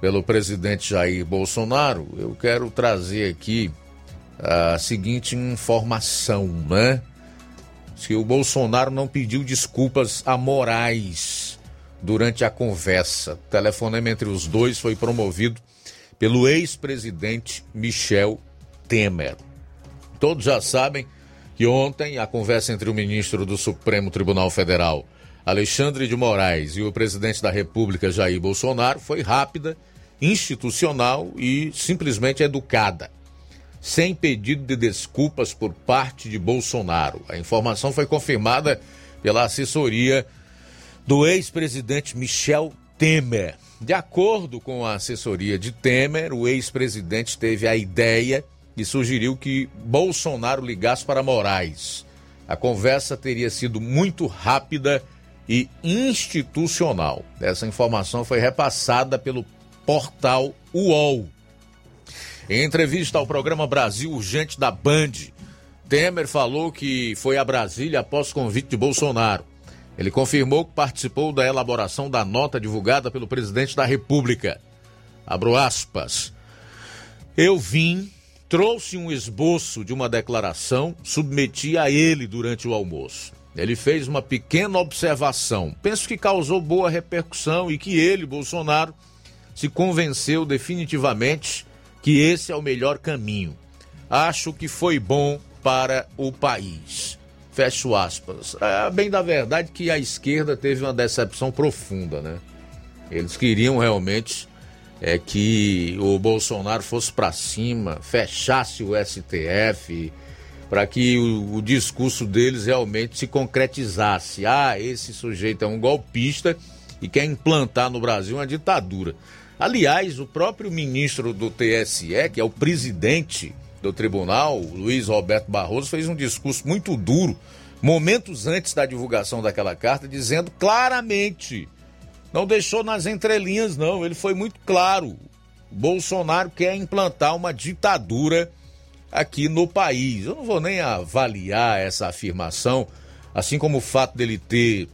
pelo presidente Jair Bolsonaro, eu quero trazer aqui a seguinte informação, né? Que o Bolsonaro não pediu desculpas a Moraes durante a conversa. O telefonema entre os dois foi promovido pelo ex-presidente Michel Temer. Todos já sabem que ontem a conversa entre o ministro do Supremo Tribunal Federal, Alexandre de Moraes, e o presidente da República, Jair Bolsonaro, foi rápida institucional e simplesmente educada, sem pedido de desculpas por parte de Bolsonaro. A informação foi confirmada pela assessoria do ex-presidente Michel Temer. De acordo com a assessoria de Temer, o ex-presidente teve a ideia e sugeriu que Bolsonaro ligasse para Moraes. A conversa teria sido muito rápida e institucional. Essa informação foi repassada pelo portal UOL. Em entrevista ao programa Brasil Urgente da Band, Temer falou que foi a Brasília após convite de Bolsonaro. Ele confirmou que participou da elaboração da nota divulgada pelo presidente da República. Abro aspas. Eu vim, trouxe um esboço de uma declaração, submeti a ele durante o almoço. Ele fez uma pequena observação. Penso que causou boa repercussão e que ele, Bolsonaro, se convenceu definitivamente que esse é o melhor caminho. Acho que foi bom para o país. Fecho aspas. É bem da verdade que a esquerda teve uma decepção profunda, né? Eles queriam realmente é que o Bolsonaro fosse para cima, fechasse o STF, para que o, o, discurso deles realmente se concretizasse. Ah, esse sujeito é um golpista e quer implantar no Brasil uma ditadura. Aliás, o próprio ministro do TSE, que é o presidente do tribunal, Luiz Roberto Barroso, fez um discurso muito duro, momentos antes da divulgação daquela carta, dizendo claramente, não deixou nas entrelinhas, não, ele foi muito claro. Bolsonaro quer implantar uma ditadura aqui no país. Eu não vou nem avaliar essa afirmação, assim como o fato dele ter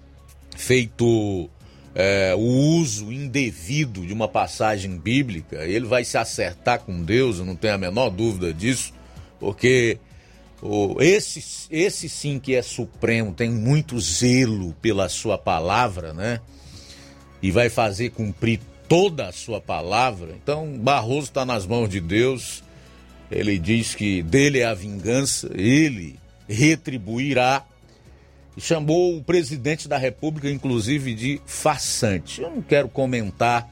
feito é, o uso indevido de uma passagem bíblica, ele vai se acertar com Deus, eu não tenho a menor dúvida disso, porque o, esse, esse sim que é supremo, tem muito zelo pela sua palavra, né? E vai fazer cumprir toda a sua palavra. Então, Barroso está nas mãos de Deus. Ele diz que dele é a vingança, ele retribuirá chamou o presidente da República, inclusive, de farsante. Eu não quero comentar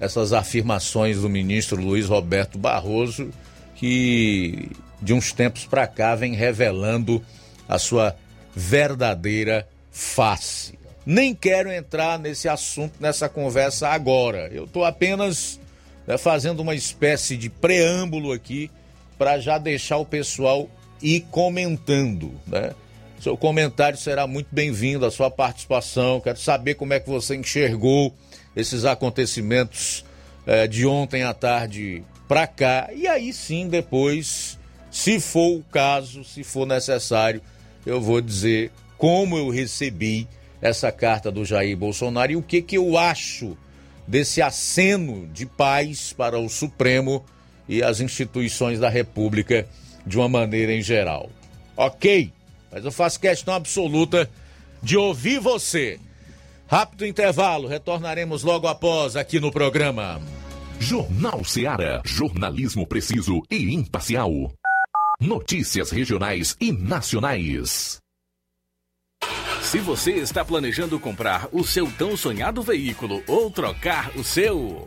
essas afirmações do ministro Luiz Roberto Barroso, que de uns tempos para cá vem revelando a sua verdadeira face. Nem quero entrar nesse assunto, nessa conversa agora. Eu estou apenas né, fazendo uma espécie de preâmbulo aqui para já deixar o pessoal ir comentando, né? Seu comentário será muito bem-vindo, a sua participação. Quero saber como é que você enxergou esses acontecimentos eh, de ontem à tarde para cá. E aí sim, depois, se for o caso, se for necessário, eu vou dizer como eu recebi essa carta do Jair Bolsonaro e o que, que eu acho desse aceno de paz para o Supremo e as instituições da República de uma maneira em geral. Ok? Mas eu faço questão absoluta de ouvir você. Rápido intervalo, retornaremos logo após aqui no programa. Jornal Seara. Jornalismo preciso e imparcial. Notícias regionais e nacionais. Se você está planejando comprar o seu tão sonhado veículo ou trocar o seu.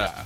Yeah.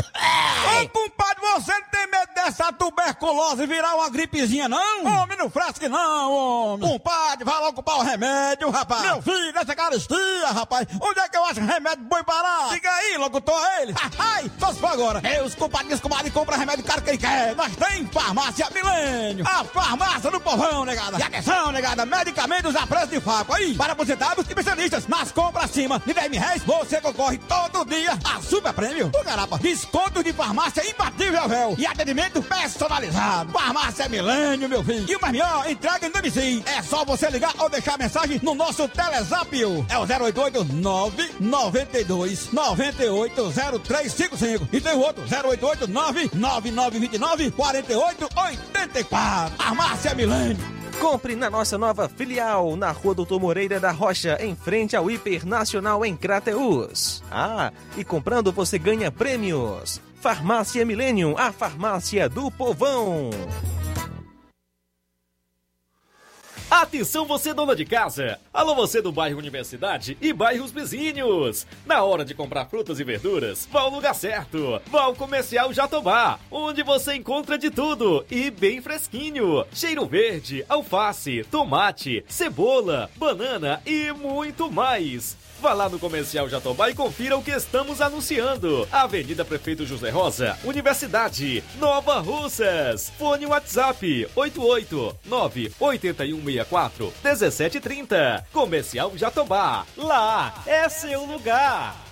Ô, compadre, você não tem medo dessa tuberculose virar uma gripezinha, não? Homem, não fresque não, homem. Compadre, vai logo comprar o remédio, rapaz. Meu filho, essa caristia, rapaz. Onde é que eu acho remédio bom parar? Diga aí, locutor, ele. [laughs] Ai, só se for agora. Meus compadres, comadre, compra remédio caro que ele quer. Nós tem farmácia Milênio. A farmácia do povão, negada. E atenção, negada, medicamentos a preço de faco. Aí, para aposentados e especialistas. Nas compras acima de 10 mil reais, você concorre todo dia a super prêmio. O garapa, desconto de farmácia imbatível, véu. E atendimento personalizado. Farmácia Milênio, meu filho. E o mais melhor, entrega em domicílio. É só você ligar ou deixar mensagem no nosso Telezap. É o 088 992 98 0355. E tem o outro, 088 99929 4884. Farmácia Milênio. Compre na nossa nova filial, na Rua Doutor Moreira da Rocha, em frente ao Hipernacional em Crateus. Ah, e comprando você ganha prêmios. Farmácia Millennium, a farmácia do povão. Atenção você dona de casa! Alô você do bairro Universidade e bairros vizinhos! Na hora de comprar frutas e verduras, vá ao lugar certo! Vá ao Comercial Jatobá, onde você encontra de tudo e bem fresquinho! Cheiro verde, alface, tomate, cebola, banana e muito mais! Vá lá no Comercial Jatobá e confira o que estamos anunciando. Avenida Prefeito José Rosa, Universidade, Nova Russas. Fone WhatsApp 889 8164 1730. Comercial Jatobá. Lá é seu lugar.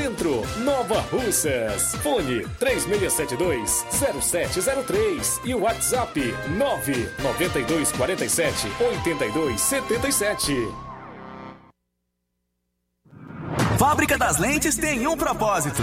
Centro, Nova Russas. Fone 3672-0703 e WhatsApp 99247-8277. Fábrica das Lentes tem um propósito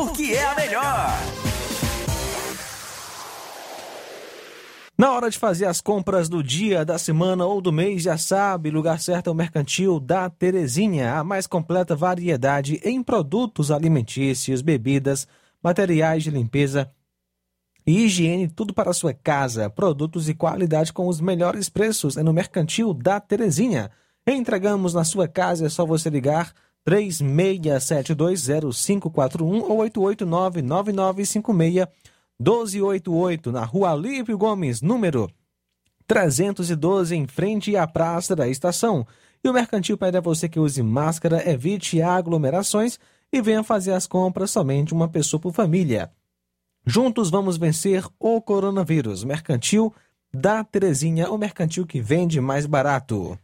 por porque é a melhor. Na hora de fazer as compras do dia, da semana ou do mês, já sabe, lugar certo é o Mercantil da Terezinha, a mais completa variedade em produtos alimentícios, bebidas, materiais de limpeza e higiene, tudo para a sua casa, produtos e qualidade com os melhores preços é no Mercantil da Terezinha. Entregamos na sua casa, é só você ligar 36720541 ou 889-9956-1288, na rua Alípio Gomes, número 312, em frente à Praça da Estação. E o Mercantil pede a você que use máscara, evite aglomerações e venha fazer as compras somente uma pessoa por família. Juntos vamos vencer o coronavírus. Mercantil da Terezinha, o mercantil que vende mais barato.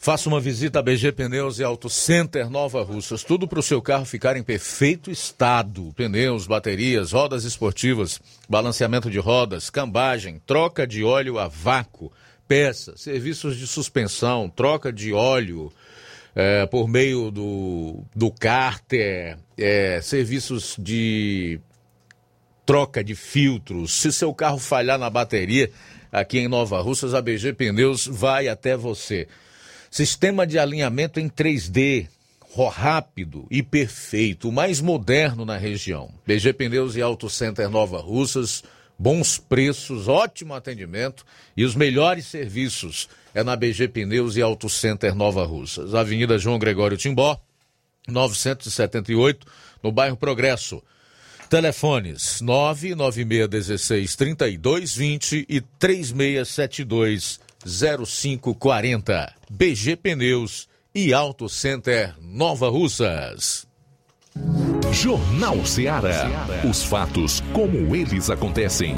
Faça uma visita a BG Pneus e Auto Center Nova Russas. Tudo para o seu carro ficar em perfeito estado: pneus, baterias, rodas esportivas, balanceamento de rodas, cambagem, troca de óleo a vácuo, peças, serviços de suspensão, troca de óleo é, por meio do, do cárter, é, serviços de troca de filtros. Se seu carro falhar na bateria, aqui em Nova Russas, a BG Pneus vai até você. Sistema de alinhamento em 3D, rápido e perfeito, o mais moderno na região. BG Pneus e Auto Center Nova Russas, bons preços, ótimo atendimento e os melhores serviços é na BG Pneus e Auto Center Nova Russas. Avenida João Gregório Timbó, 978, no bairro Progresso. Telefones 99616 3220 e 3672 0540. BG Pneus e Auto Center Nova Russas. Jornal Ceará. Os fatos como eles acontecem.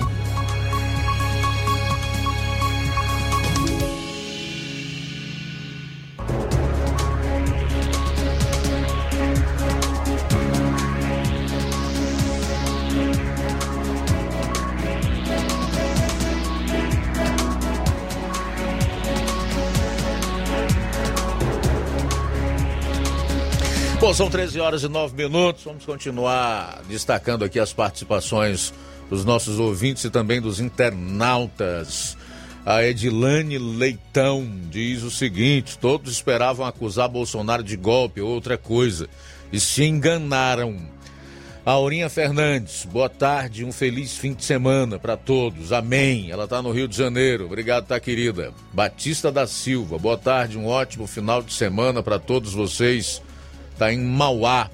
Bom, são 13 horas e 9 minutos. Vamos continuar destacando aqui as participações dos nossos ouvintes e também dos internautas. A Edilane Leitão diz o seguinte: todos esperavam acusar Bolsonaro de golpe ou outra coisa e se enganaram. Aurinha Fernandes, boa tarde, um feliz fim de semana para todos. Amém. Ela está no Rio de Janeiro. Obrigado, tá querida. Batista da Silva, boa tarde, um ótimo final de semana para todos vocês está em Mauá,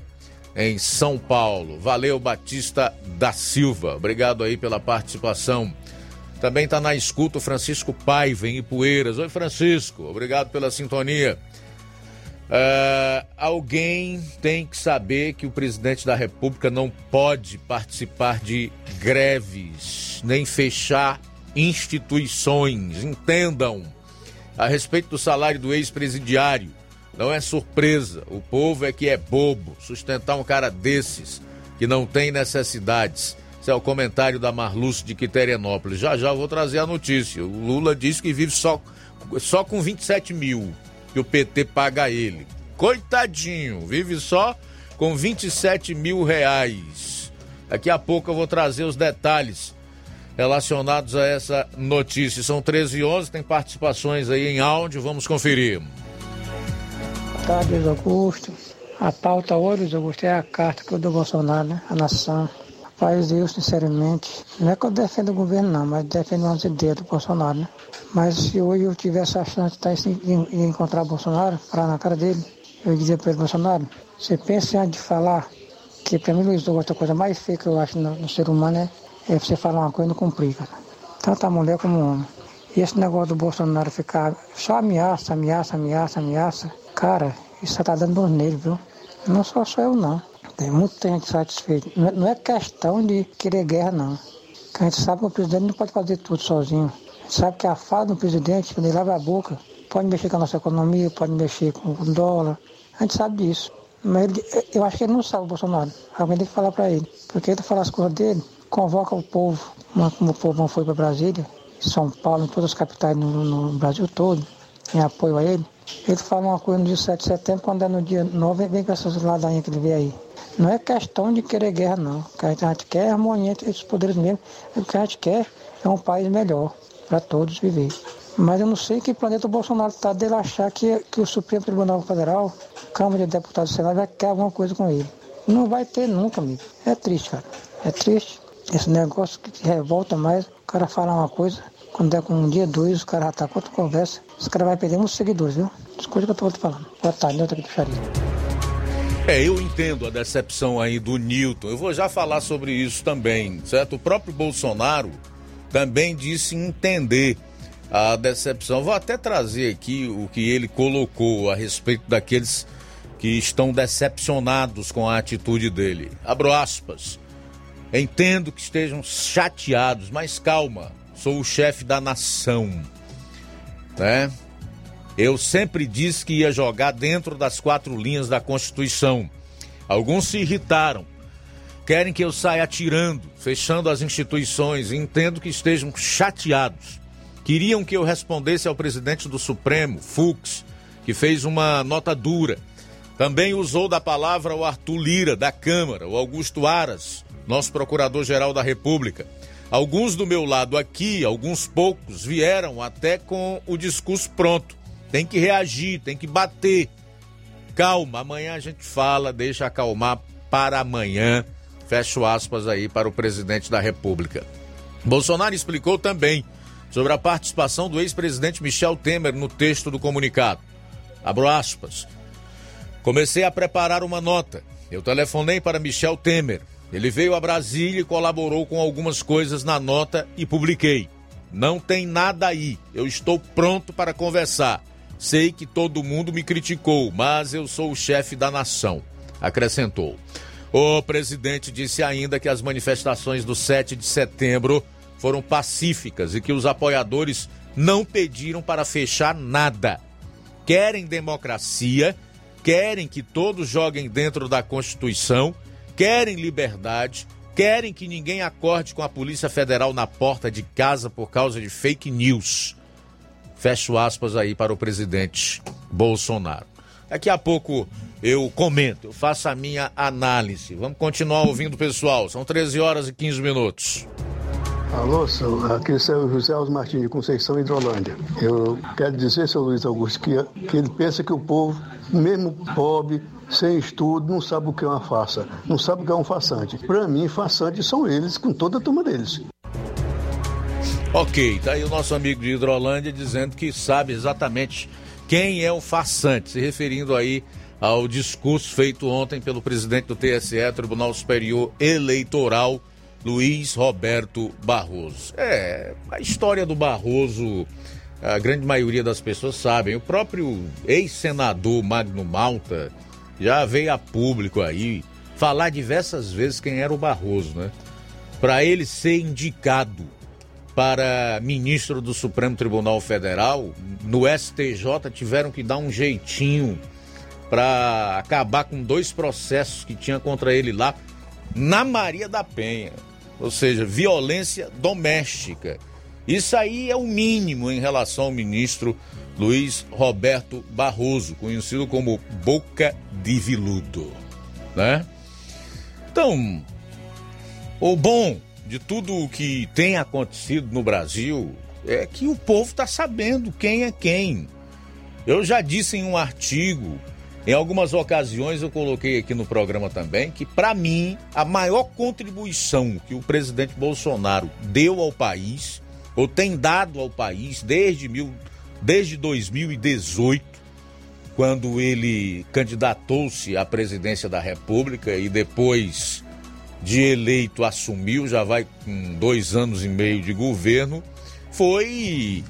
em São Paulo. Valeu, Batista da Silva. Obrigado aí pela participação. Também está na escuta o Francisco Paiva, em Ipueiras. Oi, Francisco, obrigado pela sintonia. Uh, alguém tem que saber que o presidente da República não pode participar de greves, nem fechar instituições. Entendam. A respeito do salário do ex-presidiário, não é surpresa. O povo é que é bobo sustentar um cara desses que não tem necessidades. Esse é o comentário da Marluce de Quiterianópolis. Já já eu vou trazer a notícia. O Lula disse que vive só, só com 27 mil que o PT paga a ele. Coitadinho, vive só com 27 mil reais. Daqui a pouco eu vou trazer os detalhes relacionados a essa notícia. São 13 e 11, tem participações aí em áudio, vamos conferir. Tarde, Augusto. A pauta hoje, Augusto, é a carta que eu dou Bolsonaro, né? A nação. Rapaz, eu, sinceramente, não é que eu defendo o governo, não, mas defendo as ideias do Bolsonaro, né? Mas se hoje eu tivesse a chance de encontrar o Bolsonaro, falar na cara dele, eu dizia para ele, Bolsonaro, você pensa antes de falar, que para mim, Luiz, a coisa mais feia que eu acho no, no ser humano é, é você falar uma coisa e não cumprir, cara. Tanto a mulher como o homem. E esse negócio do Bolsonaro ficar só ameaça, ameaça, ameaça, ameaça, cara, isso tá dando dor nele, viu? Não só eu, não. Tem muita gente satisfeita. Não é questão de querer guerra, não. a gente sabe que o presidente não pode fazer tudo sozinho. A gente sabe que a fala do presidente, quando ele lava a boca, pode mexer com a nossa economia, pode mexer com o dólar. A gente sabe disso. Mas ele, eu acho que ele não sabe o Bolsonaro. Alguém tem que falar para ele. Porque ele fala as coisas dele, convoca o povo, como o povo não foi para Brasília, São Paulo, em todas as capitais no, no Brasil todo, em apoio a ele. Ele fala uma coisa no dia 7 de setembro, quando é no dia 9, vem com essas ladainhas que ele vê aí. Não é questão de querer guerra, não. O que a gente quer é harmonia entre os poderes mesmo. O que a gente quer é um país melhor para todos viver. Mas eu não sei que planeta o Bolsonaro está dele achar que, que o Supremo Tribunal Federal, Câmara de Deputados e Senado vai querer alguma coisa com ele. Não vai ter nunca, amigo. É triste, cara. É triste. Esse negócio que te revolta mais, o cara falar uma coisa, quando é com um dia, dois, o cara já tá com outra conversa, esse cara vai perder muitos seguidores, viu? Escuta o que eu tô falando. Boa tarde, Nilton aqui do Xaria. É, eu entendo a decepção aí do Newton. Eu vou já falar sobre isso também, certo? O próprio Bolsonaro também disse entender a decepção. Vou até trazer aqui o que ele colocou a respeito daqueles que estão decepcionados com a atitude dele. Abro aspas. Entendo que estejam chateados, mas calma, sou o chefe da nação. Né? Eu sempre disse que ia jogar dentro das quatro linhas da Constituição. Alguns se irritaram, querem que eu saia atirando, fechando as instituições, entendo que estejam chateados. Queriam que eu respondesse ao presidente do Supremo, Fux, que fez uma nota dura. Também usou da palavra o Arthur Lira, da Câmara, o Augusto Aras, nosso procurador-geral da República. Alguns do meu lado aqui, alguns poucos, vieram até com o discurso pronto. Tem que reagir, tem que bater. Calma, amanhã a gente fala, deixa acalmar para amanhã. Fecho aspas aí para o presidente da República. Bolsonaro explicou também sobre a participação do ex-presidente Michel Temer no texto do comunicado. Abro aspas. Comecei a preparar uma nota. Eu telefonei para Michel Temer. Ele veio a Brasília e colaborou com algumas coisas na nota e publiquei. Não tem nada aí. Eu estou pronto para conversar. Sei que todo mundo me criticou, mas eu sou o chefe da nação, acrescentou. O presidente disse ainda que as manifestações do 7 de setembro foram pacíficas e que os apoiadores não pediram para fechar nada. Querem democracia, querem que todos joguem dentro da Constituição, querem liberdade, querem que ninguém acorde com a Polícia Federal na porta de casa por causa de fake news. Fecho aspas aí para o presidente Bolsonaro. Daqui a pouco eu comento, eu faço a minha análise. Vamos continuar ouvindo, pessoal. São 13 horas e 15 minutos. Alô, sou, aqui é o José Alves Martins de Conceição Hidrolândia. Eu quero dizer, seu Luiz Augusto, que, que ele pensa que o povo, mesmo pobre, sem estudo, não sabe o que é uma farsa, não sabe o que é um façante. Para mim, façantes são eles, com toda a turma deles. Ok, tá aí o nosso amigo de Hidrolândia dizendo que sabe exatamente quem é o farsante, se referindo aí ao discurso feito ontem pelo presidente do TSE, Tribunal Superior Eleitoral, Luiz Roberto Barroso. É, a história do Barroso, a grande maioria das pessoas sabem. O próprio ex-senador Magno Malta já veio a público aí falar diversas vezes quem era o Barroso, né? Para ele ser indicado para ministro do Supremo Tribunal Federal, no STJ tiveram que dar um jeitinho para acabar com dois processos que tinha contra ele lá na Maria da Penha ou seja, violência doméstica. Isso aí é o mínimo em relação ao ministro Luiz Roberto Barroso, conhecido como Boca de Viludo, né? Então, o bom de tudo o que tem acontecido no Brasil é que o povo está sabendo quem é quem. Eu já disse em um artigo em algumas ocasiões eu coloquei aqui no programa também que, para mim, a maior contribuição que o presidente Bolsonaro deu ao país, ou tem dado ao país desde, mil, desde 2018, quando ele candidatou-se à presidência da República e depois de eleito assumiu, já vai com dois anos e meio de governo, foi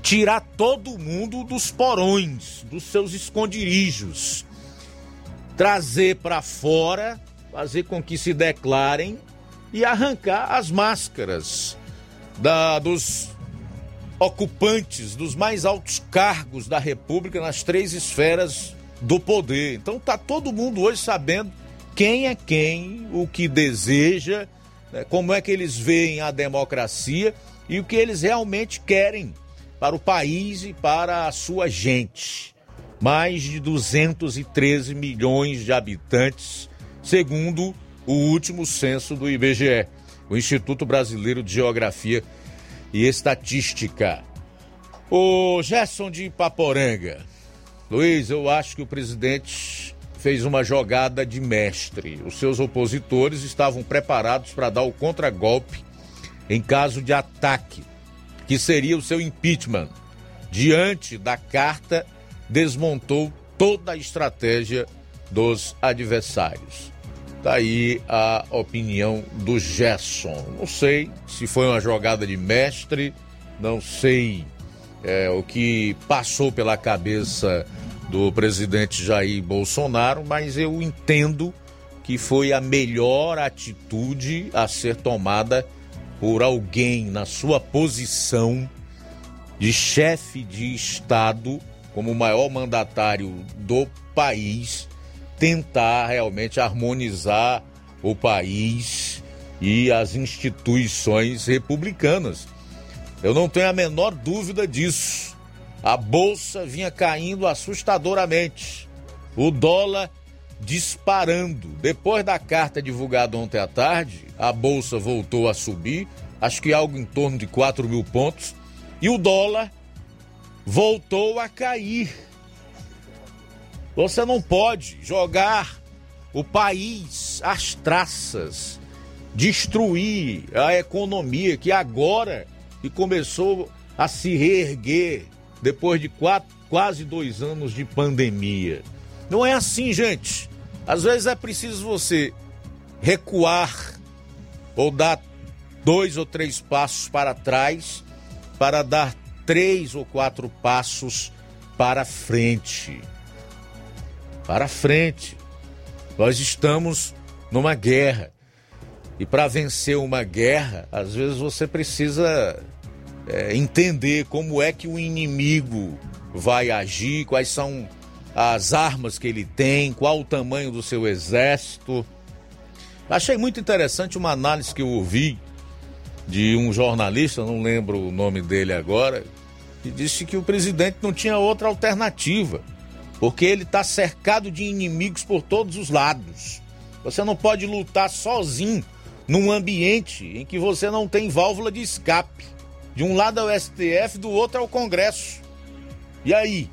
tirar todo mundo dos porões, dos seus esconderijos, trazer para fora, fazer com que se declarem e arrancar as máscaras da, dos ocupantes dos mais altos cargos da República nas três esferas do poder. Então tá todo mundo hoje sabendo quem é quem, o que deseja, né, como é que eles veem a democracia e o que eles realmente querem para o país e para a sua gente. Mais de 213 milhões de habitantes, segundo o último censo do IBGE, o Instituto Brasileiro de Geografia e Estatística. O Gerson de Paporanga. Luiz, eu acho que o presidente fez uma jogada de mestre. Os seus opositores estavam preparados para dar o contragolpe em caso de ataque que seria o seu impeachment. Diante da carta, desmontou toda a estratégia dos adversários. Tá aí a opinião do Gerson. Não sei se foi uma jogada de mestre, não sei é, o que passou pela cabeça do presidente Jair Bolsonaro, mas eu entendo que foi a melhor atitude a ser tomada por alguém na sua posição de chefe de Estado, como o maior mandatário do país, tentar realmente harmonizar o país e as instituições republicanas. Eu não tenho a menor dúvida disso. A bolsa vinha caindo assustadoramente. O dólar disparando. Depois da carta divulgada ontem à tarde, a bolsa voltou a subir, acho que algo em torno de 4 mil pontos, e o dólar voltou a cair. Você não pode jogar o país às traças, destruir a economia que agora que começou a se reerguer depois de quatro, quase dois anos de pandemia. Não é assim, gente. Às vezes é preciso você recuar ou dar dois ou três passos para trás para dar três ou quatro passos para frente. Para frente. Nós estamos numa guerra. E para vencer uma guerra, às vezes você precisa é, entender como é que o inimigo vai agir, quais são as armas que ele tem, qual o tamanho do seu exército. Achei muito interessante uma análise que eu ouvi de um jornalista, não lembro o nome dele agora, que disse que o presidente não tinha outra alternativa, porque ele está cercado de inimigos por todos os lados. Você não pode lutar sozinho num ambiente em que você não tem válvula de escape. De um lado é o STF, do outro é o Congresso. E aí?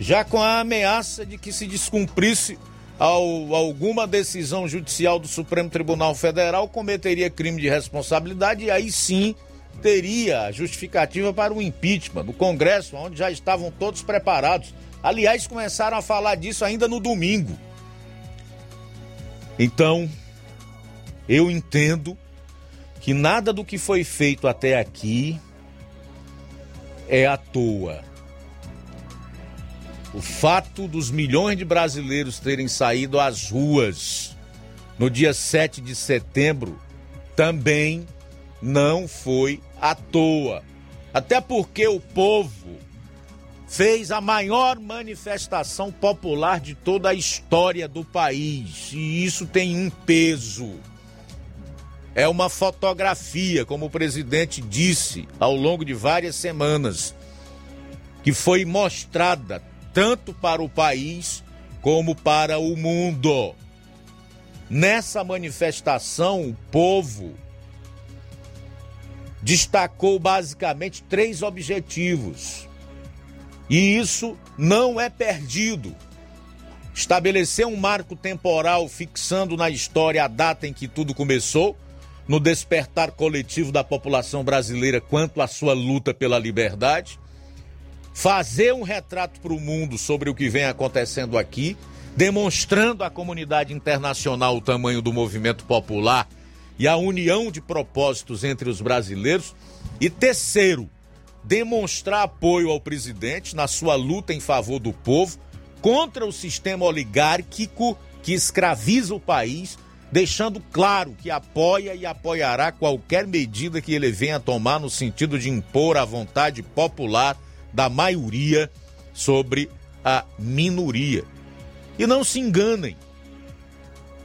Já com a ameaça de que se descumprisse ao, alguma decisão judicial do Supremo Tribunal Federal, cometeria crime de responsabilidade e aí sim teria justificativa para o impeachment no Congresso, onde já estavam todos preparados. Aliás, começaram a falar disso ainda no domingo. Então, eu entendo que nada do que foi feito até aqui é à toa. O fato dos milhões de brasileiros terem saído às ruas no dia 7 de setembro também não foi à toa. Até porque o povo fez a maior manifestação popular de toda a história do país. E isso tem um peso. É uma fotografia, como o presidente disse ao longo de várias semanas, que foi mostrada tanto para o país como para o mundo. Nessa manifestação, o povo destacou basicamente três objetivos. E isso não é perdido. Estabelecer um marco temporal fixando na história a data em que tudo começou, no despertar coletivo da população brasileira quanto à sua luta pela liberdade, fazer um retrato para o mundo sobre o que vem acontecendo aqui, demonstrando à comunidade internacional o tamanho do movimento popular e a união de propósitos entre os brasileiros. E terceiro, demonstrar apoio ao presidente na sua luta em favor do povo contra o sistema oligárquico que escraviza o país, deixando claro que apoia e apoiará qualquer medida que ele venha tomar no sentido de impor a vontade popular da maioria sobre a minoria. E não se enganem,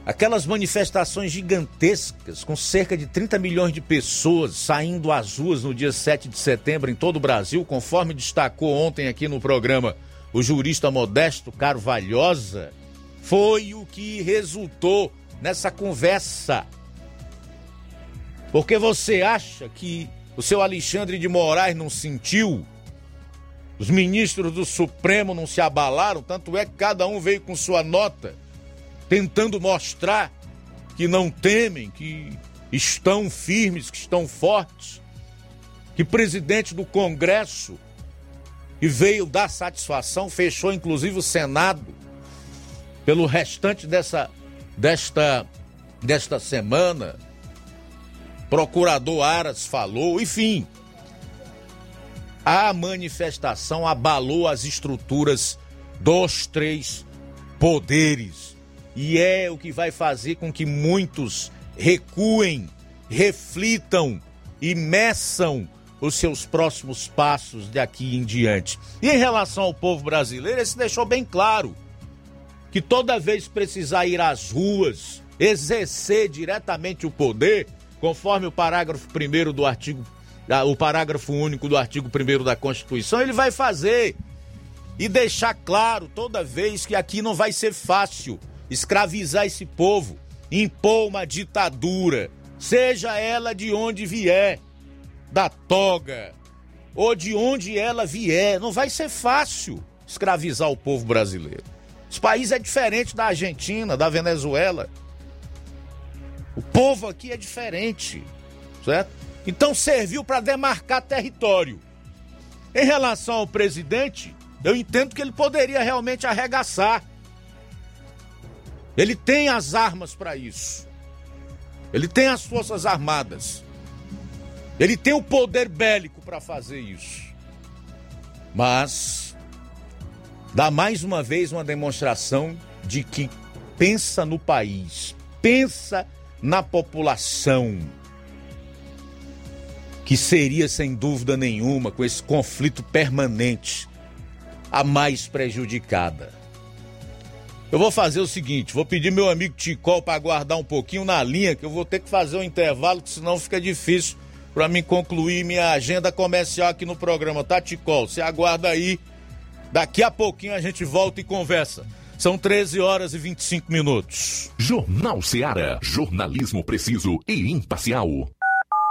Aquelas manifestações gigantescas, com cerca de 30 milhões de pessoas saindo às ruas no dia 7 de setembro em todo o Brasil, conforme destacou ontem aqui no programa o jurista Modesto Carvalhosa, foi o que resultou nessa conversa. Porque você acha que o seu Alexandre de Moraes não sentiu? Os ministros do Supremo não se abalaram? Tanto é que cada um veio com sua nota tentando mostrar que não temem, que estão firmes, que estão fortes, que presidente do Congresso e veio dar satisfação, fechou inclusive o Senado pelo restante dessa desta desta semana. Procurador Aras falou, enfim. A manifestação abalou as estruturas dos três poderes e é o que vai fazer com que muitos recuem, reflitam e meçam os seus próximos passos daqui em diante. E em relação ao povo brasileiro, ele se deixou bem claro que toda vez precisar ir às ruas, exercer diretamente o poder, conforme o parágrafo 1 do artigo o parágrafo único do artigo 1 da Constituição, ele vai fazer e deixar claro toda vez que aqui não vai ser fácil escravizar esse povo, impor uma ditadura, seja ela de onde vier, da toga, ou de onde ela vier. Não vai ser fácil escravizar o povo brasileiro. Esse país é diferente da Argentina, da Venezuela. O povo aqui é diferente, certo? Então serviu para demarcar território. Em relação ao presidente, eu entendo que ele poderia realmente arregaçar ele tem as armas para isso. Ele tem as forças armadas. Ele tem o poder bélico para fazer isso. Mas dá mais uma vez uma demonstração de que pensa no país, pensa na população, que seria sem dúvida nenhuma, com esse conflito permanente, a mais prejudicada. Eu vou fazer o seguinte, vou pedir meu amigo Ticol para aguardar um pouquinho na linha, que eu vou ter que fazer um intervalo, que senão fica difícil para mim concluir minha agenda comercial aqui no programa, tá, Ticol? Você aguarda aí. Daqui a pouquinho a gente volta e conversa. São 13 horas e 25 minutos. Jornal Seara. Jornalismo preciso e imparcial.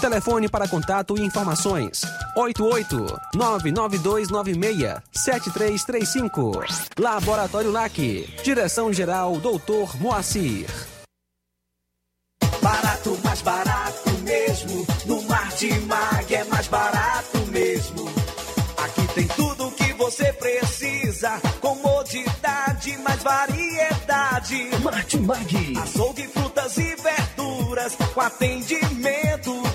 Telefone para contato e informações: 88-99296-7335. Laboratório LAC. Direção-Geral Doutor Moacir. Barato, mais barato mesmo. No Martimag é mais barato mesmo. Aqui tem tudo o que você precisa. Comodidade, mais variedade. Martimag. Açougue, frutas e verduras. Com atendimento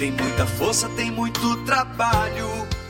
tem muita força, tem muito trabalho.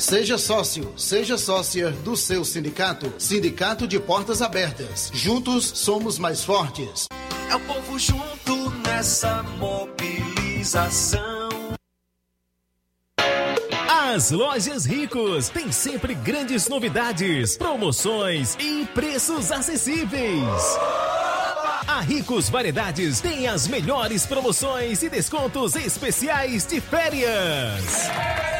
Seja sócio, seja sócia do seu sindicato. Sindicato de Portas Abertas. Juntos somos mais fortes. É o povo junto nessa mobilização. As lojas Ricos têm sempre grandes novidades, promoções e preços acessíveis. A Ricos Variedades tem as melhores promoções e descontos especiais de férias.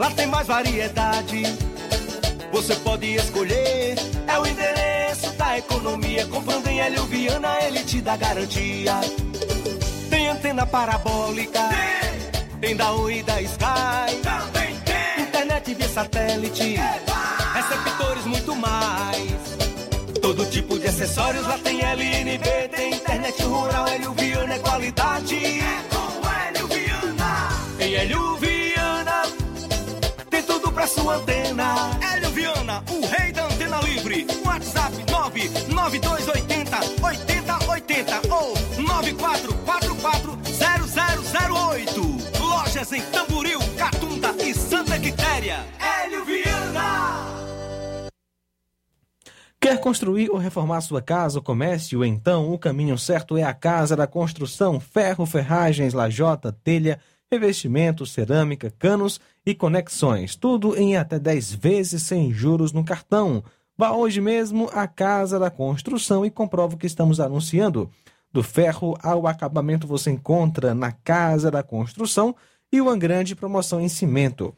Lá tem mais variedade. Você pode escolher. É o endereço da economia. Comprando em Hélio Viana, ele te dá garantia. Tem antena parabólica. Tem, tem da Oi e da Sky. Também tem. Internet via satélite. Receptores muito mais. Todo tipo de acessórios lá tem LNB. Tem internet rural. Hélio Viana é qualidade. É com Hélio Viana. Em Hélio Viana tudo pra sua antena. Hélio Viana, o rei da antena livre. WhatsApp 99280 8080 ou 94440008. Lojas em Tamboril, Catunda e Santa Quitéria. Hélio Viana. Quer construir ou reformar sua casa ou comércio? Então o caminho certo é a Casa da Construção. Ferro, ferragens, lajota, telha, revestimento, cerâmica, canos e conexões. Tudo em até 10 vezes sem juros no cartão. Vá hoje mesmo à Casa da Construção e comprove o que estamos anunciando. Do ferro ao acabamento você encontra na Casa da Construção e uma grande promoção em cimento.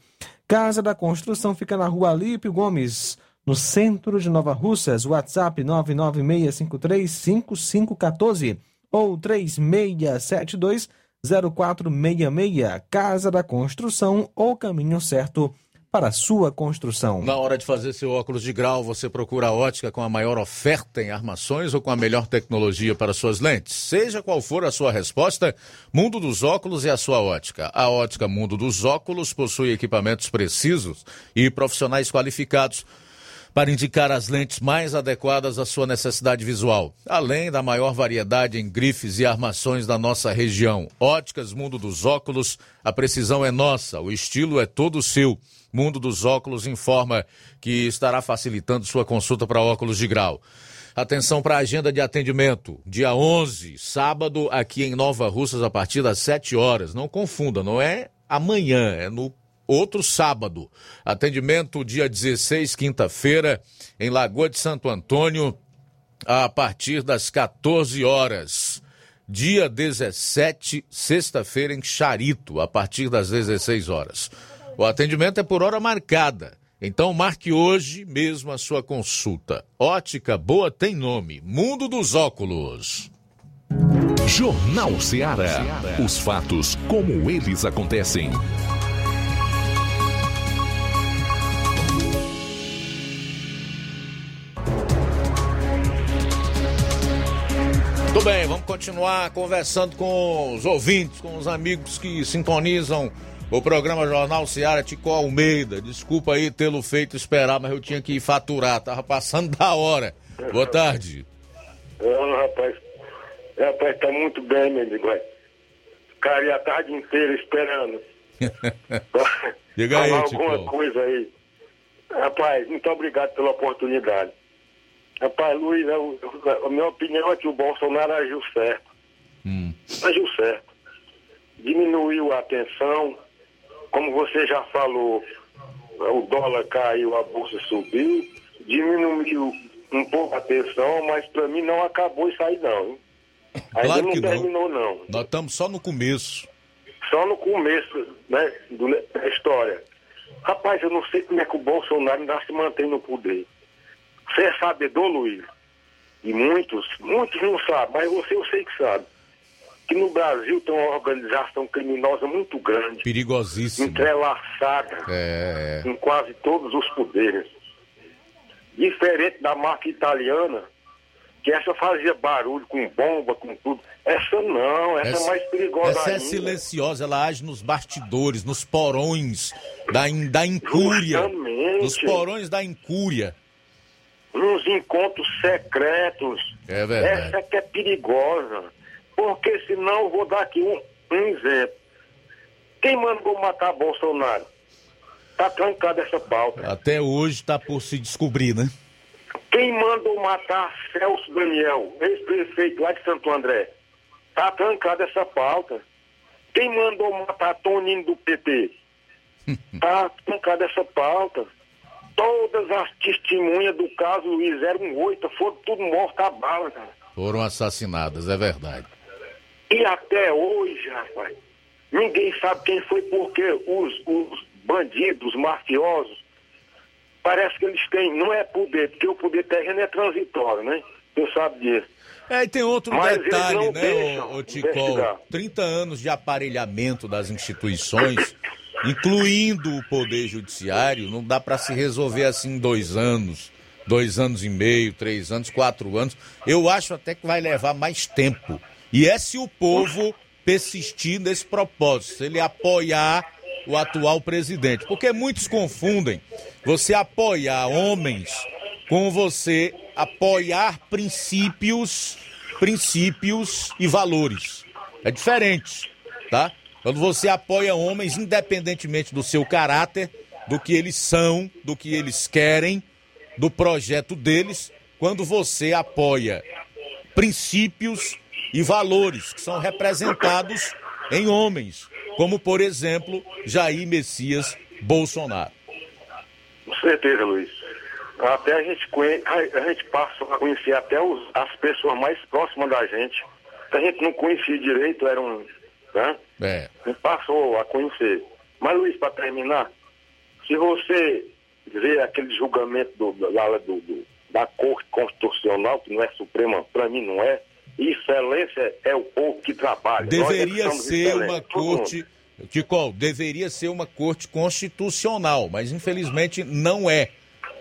Casa da Construção fica na rua Alípio Gomes, no centro de Nova Russas. WhatsApp 996535514 ou 3672 0466. Casa da Construção, o caminho certo para a sua construção. Na hora de fazer seu óculos de grau, você procura a ótica com a maior oferta em armações ou com a melhor tecnologia para suas lentes? Seja qual for a sua resposta, Mundo dos Óculos é a sua ótica. A ótica Mundo dos Óculos possui equipamentos precisos e profissionais qualificados para indicar as lentes mais adequadas à sua necessidade visual, além da maior variedade em grifes e armações da nossa região. Óticas Mundo dos Óculos, a precisão é nossa, o estilo é todo seu. Mundo dos Óculos informa que estará facilitando sua consulta para óculos de grau. Atenção para a agenda de atendimento. Dia 11, sábado, aqui em Nova Russas, a partir das 7 horas. Não confunda, não é amanhã, é no outro sábado. Atendimento dia 16, quinta-feira, em Lagoa de Santo Antônio, a partir das 14 horas. Dia 17, sexta-feira, em Charito, a partir das 16 horas. O atendimento é por hora marcada. Então marque hoje mesmo a sua consulta. Ótica Boa tem nome: Mundo dos Óculos. Jornal Ceará. Os fatos como eles acontecem. Bem, vamos continuar conversando com os ouvintes, com os amigos que sintonizam o programa Jornal Seara Tico Almeida. Desculpa aí tê-lo feito esperar, mas eu tinha que faturar, tava passando da hora. Boa tarde. Não, rapaz. Rapaz, tá muito bem, meu amigo. e a tarde inteira esperando. [laughs] Diga aí, Tico. alguma coisa aí. Rapaz, muito obrigado pela oportunidade. Rapaz, Luiz, eu- a minha opinião é que o Bolsonaro agiu certo. Agiu certo. Diminuiu a tensão. Como você já falou, o dólar caiu, a bolsa subiu. Diminuiu um pouco a tensão, mas para mim não acabou isso aí não. hein? Ainda Claro não que não. terminou não. Nós estamos só no começo. Só no começo né, da história. Rapaz, eu não sei como é que o Bolsonaro ainda se mantém no poder. Você é sabedor, Luiz? E muitos, muitos não sabem, mas você eu sei que sabe. Que no Brasil tem uma organização criminosa muito grande, Perigosíssimo. entrelaçada É. em quase todos os poderes. Diferente da máfia italiana, que essa fazia barulho com bomba, com tudo. Essa não, essa, é mais perigosa essa é ainda. silenciosa, ela age nos bastidores, nos porões da, in- da incúria. Justamente. Nos porões da incúria. Nos encontros secretos. É verdade. Essa que é perigosa. Porque senão vou dar aqui um, um exemplo. Quem mandou matar Bolsonaro? Tá trancada essa pauta. Até hoje está por se descobrir, né? Quem mandou matar Celso Daniel, ex-prefeito lá de Santo André? Tá trancada essa pauta. Quem mandou matar Toninho do PT? [laughs] Tá trancada essa pauta. Todas as testemunhas do caso Luiz 08 foram tudo mortas a bala, cara. Foram assassinadas, é verdade. E até hoje, rapaz, ninguém sabe quem foi, porque os, os bandidos, os mafiosos, parece que eles têm, não é poder, porque o poder terreno é transitório, né? Você sabe disso. É, e tem outro Mas detalhe, não né, ô, ô Ticol? investigar. 30 anos de aparelhamento das instituições, incluindo o Poder Judiciário, não dá para se resolver assim em dois anos, dois anos e meio, três anos, quatro anos. Eu acho até que vai levar mais tempo. E é se o povo persistir nesse propósito, se ele apoiar o atual presidente. Porque muitos confundem você apoiar homens com você apoiar princípios, princípios e valores. É diferente, tá? Quando você apoia homens, independentemente do seu caráter, do que eles são, do que eles querem, do projeto deles, quando você apoia princípios e valores que são representados em homens, como por exemplo Jair Messias Bolsonaro. Com certeza, Luiz. Até a gente, conhe- a, gente passa a conhecer até os- as pessoas mais próximas da gente. A gente não conhecia direito, eram. Né? É. Passou a conhecer. Mas, Luiz, para terminar, se você ver aquele julgamento do, lá do, do, da Corte Constitucional, que não é Suprema, para mim não é. Excelência é o povo que trabalha. Deveria ser uma corte. Tico, deveria ser uma corte constitucional, mas infelizmente não é.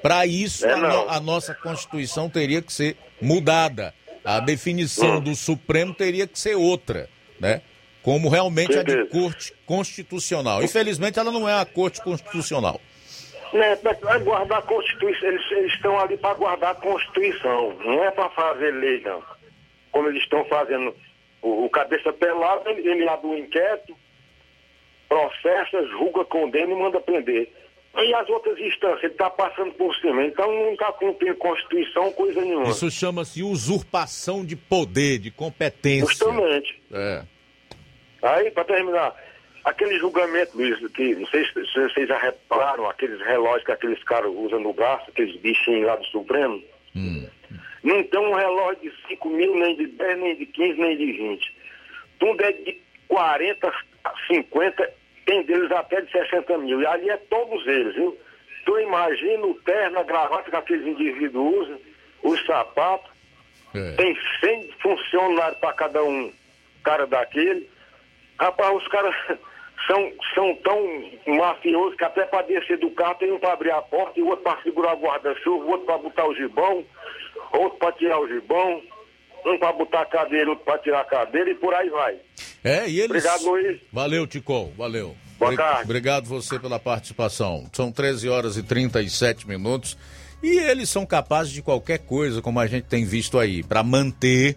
Para isso, É, a, no- a nossa Constituição teria que ser mudada. A definição Hum. do Supremo teria que ser outra, né? Como realmente a de corte constitucional. Infelizmente, ela não é a corte constitucional. Né, para guardar a Constituição, eles, eles estão ali para guardar a Constituição, não é para fazer lei, não. Como eles estão fazendo. O, o cabeça pelado, ele, ele abre um inquérito, processa, julga, condena e manda prender. E as outras instâncias, ele está passando por cima, então não está cumprindo Constituição, coisa nenhuma. Isso chama-se usurpação de poder, de competência. Justamente. É. Aí, para terminar, aquele julgamento, Luiz, que não sei se vocês já repararam, aqueles relógios que aqueles caras usam no braço, aqueles bichinhos lá do Supremo. Não tem um relógio de 5 mil, nem de 10, nem de 15, nem de 20. Tudo é de 40, 50, tem deles até de 60 mil. E ali é todos eles, viu? Tu imagina o terno, a gravata que aqueles indivíduos usam, os sapatos. Tem 100 funcionários para cada um, cara daquele. Rapaz, os caras [laughs] são, são tão mafiosos que até para descer do carro tem um para abrir a porta e o outro para segurar o guarda-chuva, o outro para botar o gibão, outro para tirar o gibão, um para botar a cadeira, outro para tirar a cadeira e por aí vai. É, e eles. Obrigado, Luiz. Valeu, Ticol, valeu. Boa tarde. Obrigado você pela participação. São 13 horas e 37 minutos e eles são capazes de qualquer coisa, como a gente tem visto aí, para manter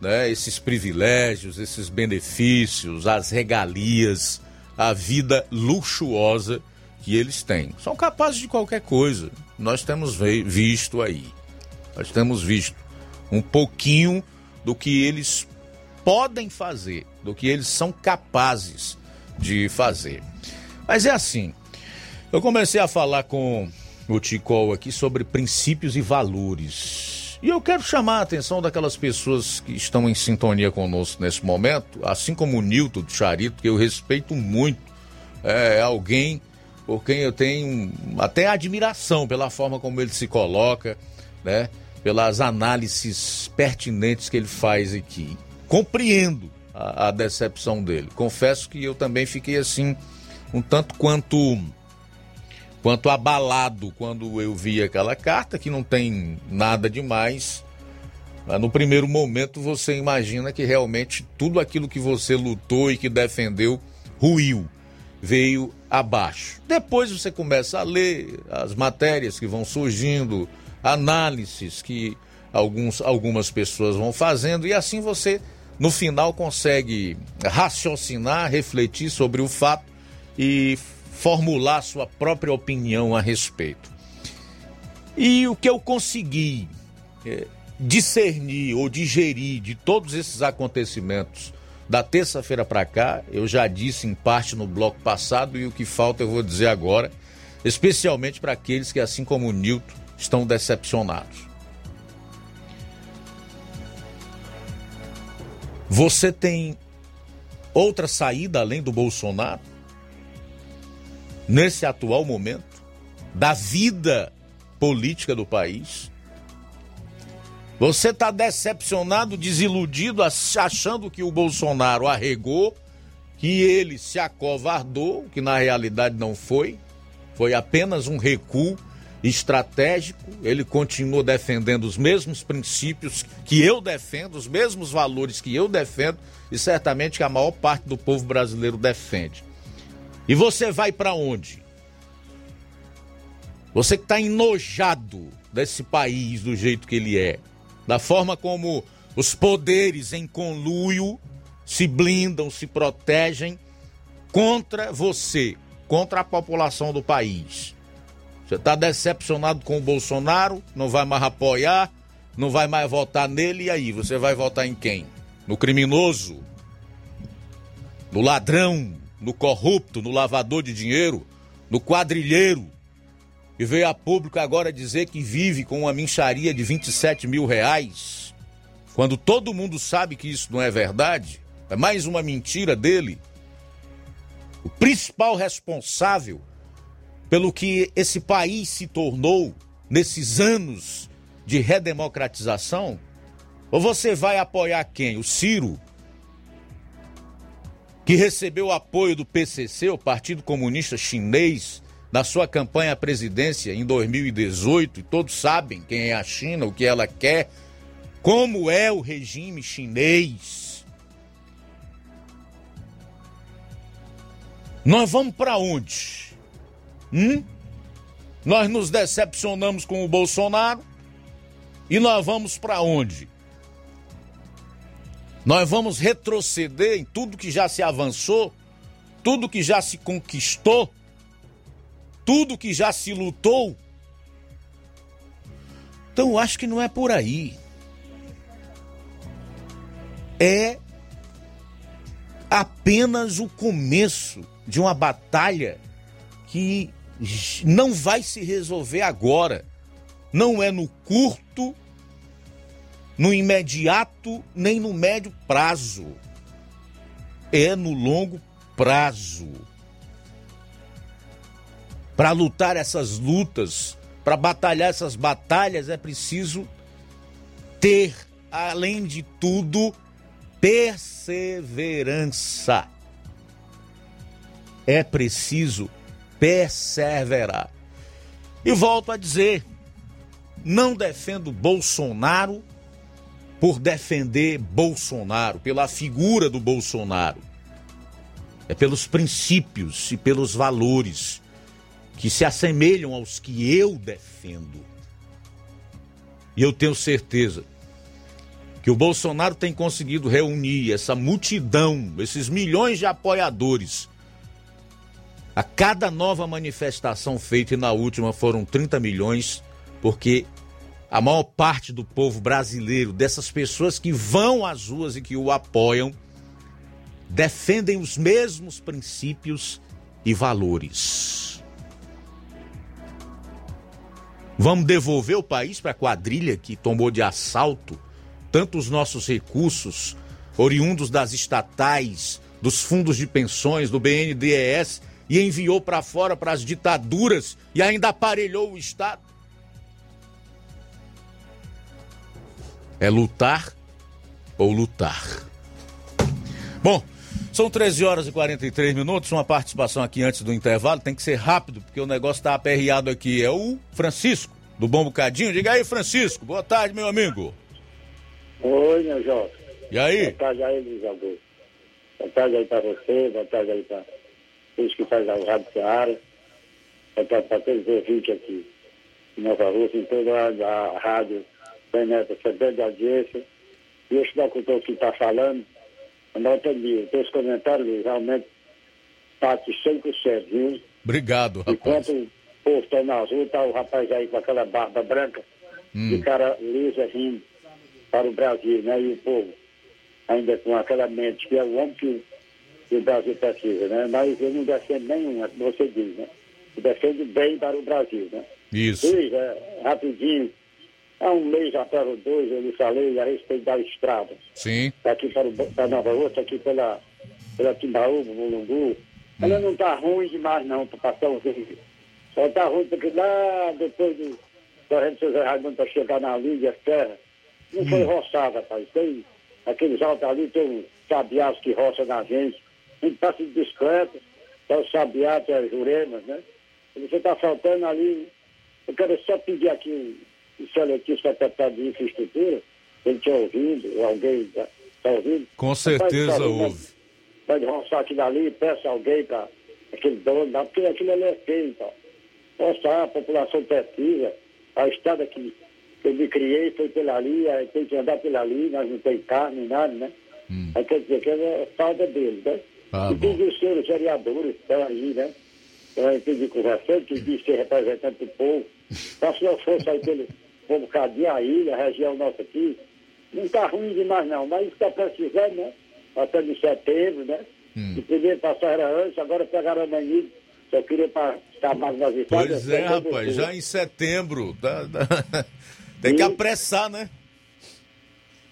né, esses privilégios, esses benefícios, as regalias, a vida luxuosa que eles têm. São capazes de qualquer coisa. Nós temos visto aí. Nós temos visto um pouquinho do que eles podem fazer, do que eles são capazes de fazer. Mas é assim. Eu comecei a falar com o Ticol aqui sobre princípios e valores. E eu quero chamar a atenção daquelas pessoas que estão em sintonia conosco nesse momento, assim como o Nilton do Charito, que eu respeito muito. É alguém por quem eu tenho até admiração pela forma como ele se coloca, né? Pelas análises pertinentes que ele faz aqui. Compreendo a, a decepção dele. Confesso que eu também fiquei assim, um tanto quanto quanto abalado quando eu vi aquela carta, que não tem nada demais. No primeiro momento você imagina que realmente tudo aquilo que você lutou e que defendeu ruiu, veio abaixo. Depois você começa a ler as matérias que vão surgindo, análises que alguns, algumas pessoas vão fazendo, e assim você, no final, consegue raciocinar, refletir sobre o fato e formular sua própria opinião a respeito. E o que eu consegui eh, discernir ou digerir de todos esses acontecimentos da terça-feira para cá, eu já disse em parte no bloco passado e o que falta eu vou dizer agora, especialmente para aqueles que, assim como o Nilton, estão decepcionados. Você tem outra saída além do Bolsonaro? Nesse atual momento da vida política do país? Você está decepcionado, desiludido, achando que o Bolsonaro arregou, que ele se acovardou, que na realidade não foi, foi apenas um recuo estratégico. Ele continuou defendendo os mesmos princípios que eu defendo, os mesmos valores que eu defendo e certamente que a maior parte do povo brasileiro defende. E você vai para onde? Você que está enojado desse país do jeito que ele é, da forma como os poderes em conluio se blindam, se protegem contra você, contra a população do país. Você está decepcionado com o Bolsonaro, não vai mais apoiar, não vai mais votar nele, e aí? Você vai votar em quem? No criminoso? No ladrão? No corrupto? No lavador de dinheiro? No quadrilheiro? E veio a público agora dizer que vive com uma mincharia de 27 mil reais, quando todo mundo sabe que isso não é verdade, é mais uma mentira dele. O principal responsável pelo que esse país se tornou nesses anos de redemocratização? Ou você vai apoiar quem? O Ciro, que recebeu apoio do PCC, o Partido Comunista Chinês, na sua campanha à presidência em 2018, e todos sabem quem é a China, o que ela quer, como é o regime chinês. Nós vamos para onde? Hum? Nós nos decepcionamos com o Bolsonaro e nós vamos para onde? Nós vamos retroceder em tudo que já se avançou, tudo que já se conquistou, tudo que já se lutou. Então acho que não é por aí. É apenas o começo de uma batalha que não vai se resolver agora. Não é no curto no imediato nem no médio prazo. É no longo prazo. Para lutar essas lutas, para batalhar essas batalhas, é preciso ter, além de tudo, perseverança. É preciso perseverar. E volto a dizer: não defendo Bolsonaro por defender Bolsonaro, pela figura do Bolsonaro. É pelos princípios e pelos valores que se assemelham aos que eu defendo. E eu tenho certeza que o Bolsonaro tem conseguido reunir essa multidão, esses milhões de apoiadores. A cada nova manifestação feita, e na última foram 30 milhões, porque a maior parte do povo brasileiro, dessas pessoas que vão às ruas e que o apoiam, defendem os mesmos princípios e valores. Vamos devolver o país para a quadrilha que tomou de assalto tanto os nossos recursos, oriundos das estatais, dos fundos de pensões, do BNDES, e enviou para fora para as ditaduras e ainda aparelhou o Estado? É lutar ou lutar. Bom, são 13 horas e 43 minutos. Uma participação aqui antes do intervalo. Tem que ser rápido, porque o negócio está aperreado aqui. É o Francisco, do Bom Bocadinho. Diga aí, Francisco. Boa tarde, meu amigo. Oi, meu Jota. E aí? Boa tarde aí, Luiz Augusto. Boa tarde aí para você. Boa tarde aí para os que fazem a Rádio Seara. Boa tarde para todos os ouvintes aqui em Nova Rússia, em toda a, a rádio bem nessa grande audiência. E esse locutor que está falando, não entendi. Teus comentários realmente bate 100%, viu? Obrigado, rapaz. Enquanto o povo está na rua, está o rapaz aí com aquela barba branca, Hum. de cara lisa rindo para o Brasil, né? E o povo ainda com aquela mente, que é o homem que, que o Brasil precisa, né? Mas eu não defendo nenhum, é como você diz, né? Eu defendo bem para o Brasil, né? Isso. Luiz, é, rapidinho, há um mês atrás ou dois eu lhe falei a respeito da estrada. Sim. Daqui para, o, para Nova Rússia, aqui pela, pela Timbaúba, Mulungu. Ela não está ruim demais não para passar um vídeo. Só está ruim porque lá depois do correndo José Raimundo para chegar na Lídia Terra, não foi roçada, rapaz. Tem aqueles altos ali, tem uns sabiás que roçam na gente. A gente passa de bicicleta, é o sabiá, as juremas, né? E você está faltando ali. Eu quero só pedir aqui o excelentíssimo secretário de infraestrutura, ele tinha ouvido, ou alguém está tá ouvindo. Com certeza Rapaz, houve. Pode roçar aquilo ali, peça alguém para aquele dono, lá, porque aquilo ali é feio, então. Roçar, a população precisa. A estrada que, eu me criei foi pela ali, aí tem que andar pela ali, nós não tem carro nem nada, né? Aí quer dizer que é falta dele, né? Tá e tem os senhores vereadores estão aí, né? Eu entendi conversando, que diz ser representante do povo. Se eu fosse aí pelo um bocadinho a ilha, a região nossa aqui, não está ruim demais não, mas está precisando, né? Passando em setembro, né? E primeiro passar era antes, agora pegaram a mania, só queria para estar mais nas estradas. Pois é, rapaz, já em setembro. tá- tá- [laughs] Tem que apressar, né?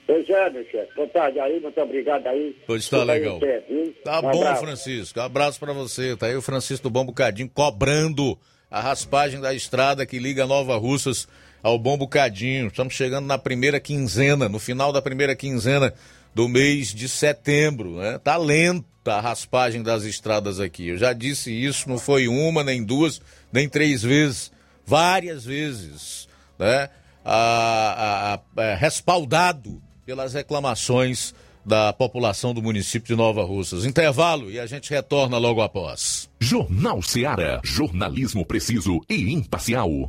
Pois é, meu chefe. Boa tarde aí, muito obrigado aí. Pois tá aí legal. viu? Tá Um bom, abraço. Francisco. Abraço pra você. Tá aí o Francisco do Bom Bocadinho cobrando a raspagem da estrada que liga Nova Russas ao Bom Bocadinho. Estamos chegando na primeira quinzena, no final da primeira quinzena do mês de setembro. Né? Tá lenta a raspagem das estradas aqui. Eu já disse isso, não foi uma, nem duas, nem três vezes, várias vezes, né? A, a, a, é, respaldado pelas reclamações da população do município de Nova Russas. Intervalo e a gente retorna logo após. Jornal Seara. Jornalismo preciso e imparcial.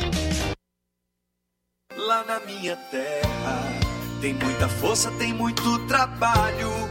minha terra. Tem muita força, tem muito trabalho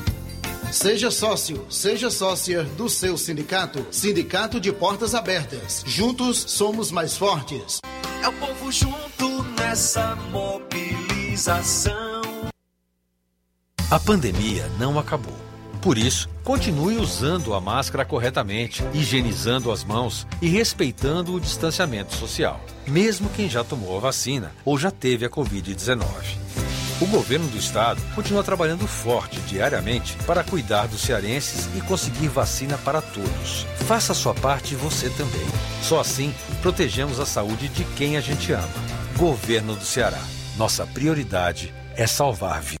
Seja sócio, seja sócia do seu sindicato. Sindicato de Portas Abertas. Juntos somos mais fortes. É o povo junto nessa mobilização. A pandemia não acabou. Por isso, continue usando a máscara corretamente, higienizando as mãos e respeitando o distanciamento social, mesmo quem já tomou a vacina ou já teve a Covid-19. O governo do estado continua trabalhando forte diariamente para cuidar dos cearenses e conseguir vacina para todos. Faça a sua parte você também. Só assim protegemos a saúde de quem a gente ama. Governo do Ceará. Nossa prioridade é salvar vidas.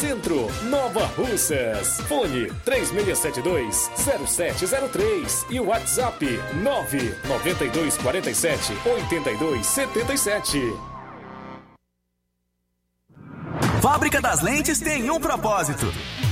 Centro, Nova Russas. Fone 3672-0703 e WhatsApp 99247-8277. Fábrica das Lentes tem um propósito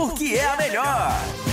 porque é a melhor.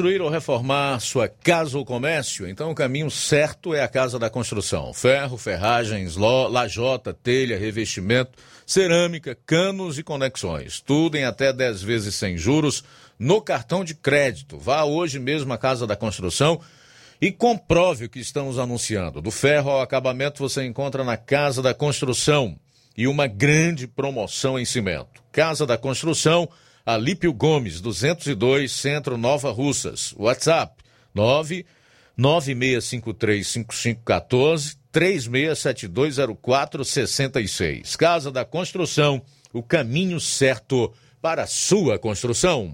Construir ou reformar sua casa ou comércio? Então o caminho certo é a Casa da Construção. Ferro, ferragens, lajota, telha, revestimento, cerâmica, canos e conexões. Tudo em até 10 vezes sem juros no cartão de crédito. Vá hoje mesmo à Casa da Construção e comprove o que estamos anunciando. Do ferro ao acabamento você encontra na Casa da Construção e uma grande promoção em cimento. Casa da Construção, Alípio Gomes, 202, Centro Nova Russas. WhatsApp 9 96535514 36720466. Casa da Construção, o caminho certo para a sua construção.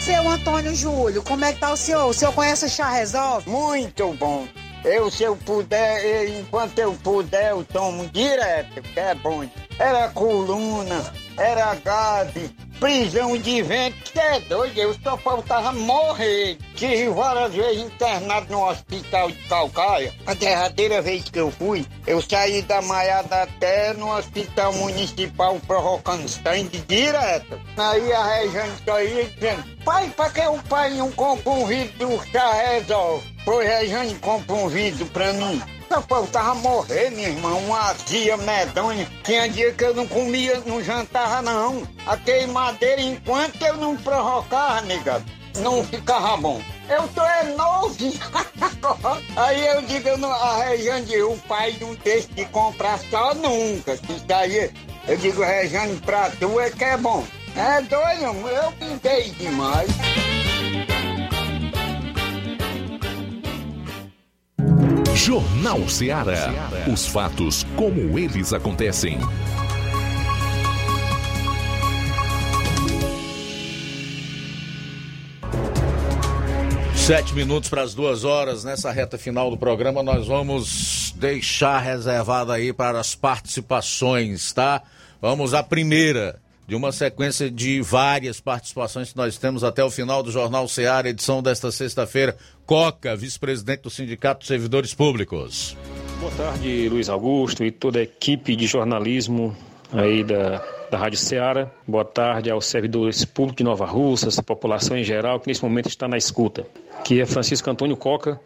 Seu Antônio Júlio, como é que tá o senhor? O senhor conhece o Chá Resolve? Muito bom. Eu, se eu puder, eu- enquanto eu puder, eu tomo direto, que é bom. Era coluna, era gaze, prisão de vento, que é doido, eu só faltava morrer. Tive várias vezes internado no hospital de Calcaia. A derradeira vez que eu fui, eu saí da Maiada até no hospital municipal provocando sangue direto. Aí a Rejane saía dizendo, pai, pra que o pai não compra um vidro do chá resolve? Pois Rejane compra um vidro pra mim. Só faltava morrer, minha irmã, uma azia medonha. Tinha dia que eu não comia, não jantava, não. A queimadeira, enquanto eu não provocava, nega, não ficava bom. Eu tô é novo. [laughs] aí eu digo, não, a Rejane, o pai não deixa de comprar só nunca. Isso aí, eu digo, Rejane, pra tu é que é bom. É doido, eu pintei demais. Jornal Ceará. Os fatos como eles acontecem. Sete minutos para as duas horas. Nessa reta final do programa, nós vamos deixar reservado aí para as participações, tá? Vamos à primeira de uma sequência de várias participações que nós temos até o final do Jornal Ceará, edição desta sexta-feira. Coca, vice-presidente do Sindicato de Servidores Públicos. Boa tarde, Luiz Augusto e toda a equipe de jornalismo aí da, da Rádio Ceará. Boa tarde aos servidores públicos de Nova Russas, a população em geral que nesse momento está na escuta. Que é Francisco Antônio Coca,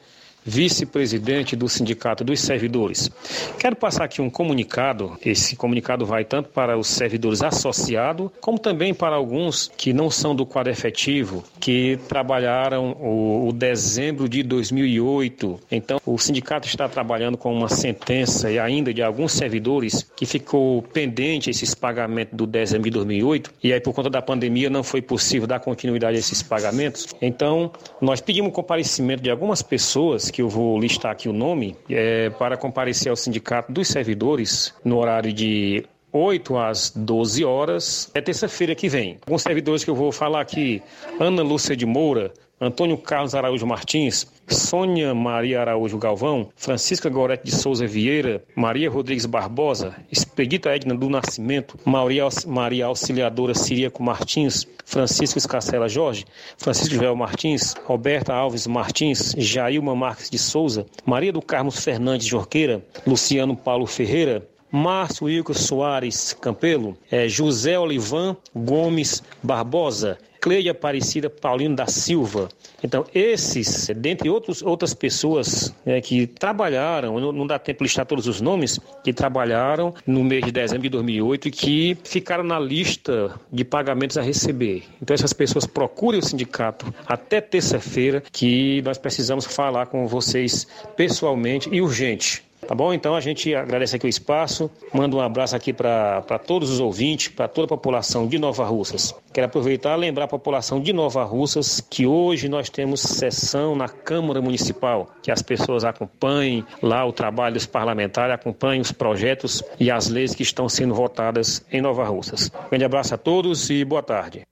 vice-presidente do Sindicato dos Servidores. Quero passar aqui um comunicado. Esse comunicado vai tanto para os servidores associados, como também para alguns que não são do quadro efetivo, que trabalharam o, o dezembro de 2008. Então, o sindicato está trabalhando com uma sentença e ainda de alguns servidores que ficou pendente esses pagamentos do dezembro de 2008 e aí por conta da pandemia não foi possível dar continuidade a esses pagamentos. Então, nós pedimos o comparecimento de algumas pessoas que eu vou listar aqui o nome, é, para comparecer ao Sindicato dos Servidores no horário de 8 às 12 horas. É terça-feira que vem. Alguns servidores que eu vou falar aqui: Ana Lúcia de Moura, Antônio Carlos Araújo Martins, Sônia Maria Araújo Galvão, Francisca Gorete de Souza Vieira, Maria Rodrigues Barbosa, Expedita Edna do Nascimento, Maria, Auxiliadora Siríaco Martins, Francisco Escacela Jorge, Francisco Joel Martins, Roberta Alves Martins, Jailma Marques de Souza, Maria do Carmo Fernandes Jorqueira, Luciano Paulo Ferreira, Márcio Wilco Soares Campelo, é, José Olivan Gomes Barbosa, Cleide Aparecida Paulino da Silva. Então, esses, dentre outros, outras pessoas né, que trabalharam, não, não dá tempo de listar todos os nomes, que trabalharam no mês de dezembro de 2008 e que ficaram na lista de pagamentos a receber. Então, essas pessoas procurem o sindicato até terça-feira, que nós precisamos falar com vocês pessoalmente e urgente. Tá bom? Então a gente agradece aqui o espaço, manda um abraço aqui para todos os ouvintes, para toda a população de Nova Russas. Quero aproveitar e lembrar a população de Nova Russas que hoje nós temos sessão na Câmara Municipal, que as pessoas acompanhem lá o trabalho dos parlamentares, acompanhem os projetos e as leis que estão sendo votadas em Nova Russas. Grande abraço a todos e boa tarde.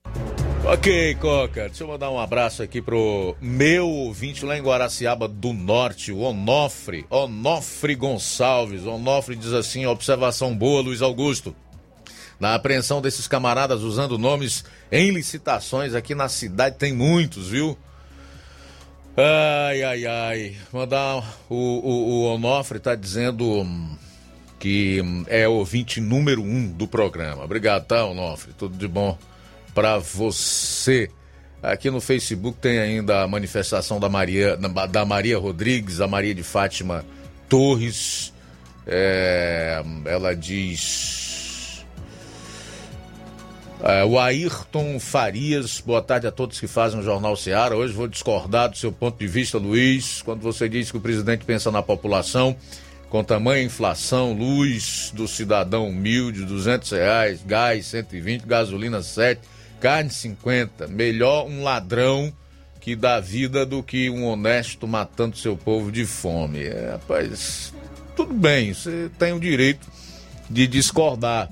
Ok, Coca. Deixa eu mandar um abraço aqui pro meu ouvinte lá em Guaraciaba do Norte, o Onofre. Onofre Gonçalves. Onofre diz assim: observação boa, Luiz Augusto. Na apreensão desses camaradas usando nomes em licitações aqui na cidade tem muitos, viu? Ai, ai, ai. Mandar o, o, o Onofre tá dizendo que é ouvinte número um do programa. Obrigado, tá, Onofre? Tudo de bom para você. Aqui no Facebook tem ainda a manifestação da Maria, da Maria Rodrigues, a Maria de Fátima Torres. É, ela diz. É, o Ayrton Farias, boa tarde a todos que fazem o Jornal Seara. Hoje vou discordar do seu ponto de vista, Luiz, quando você diz que o presidente pensa na população com tamanha inflação, luz do cidadão humilde, 200 reais, gás 120, gasolina 7, carne 50. Melhor um ladrão que dá vida do que um honesto matando seu povo de fome. É, rapaz, tudo bem, você tem o direito de discordar.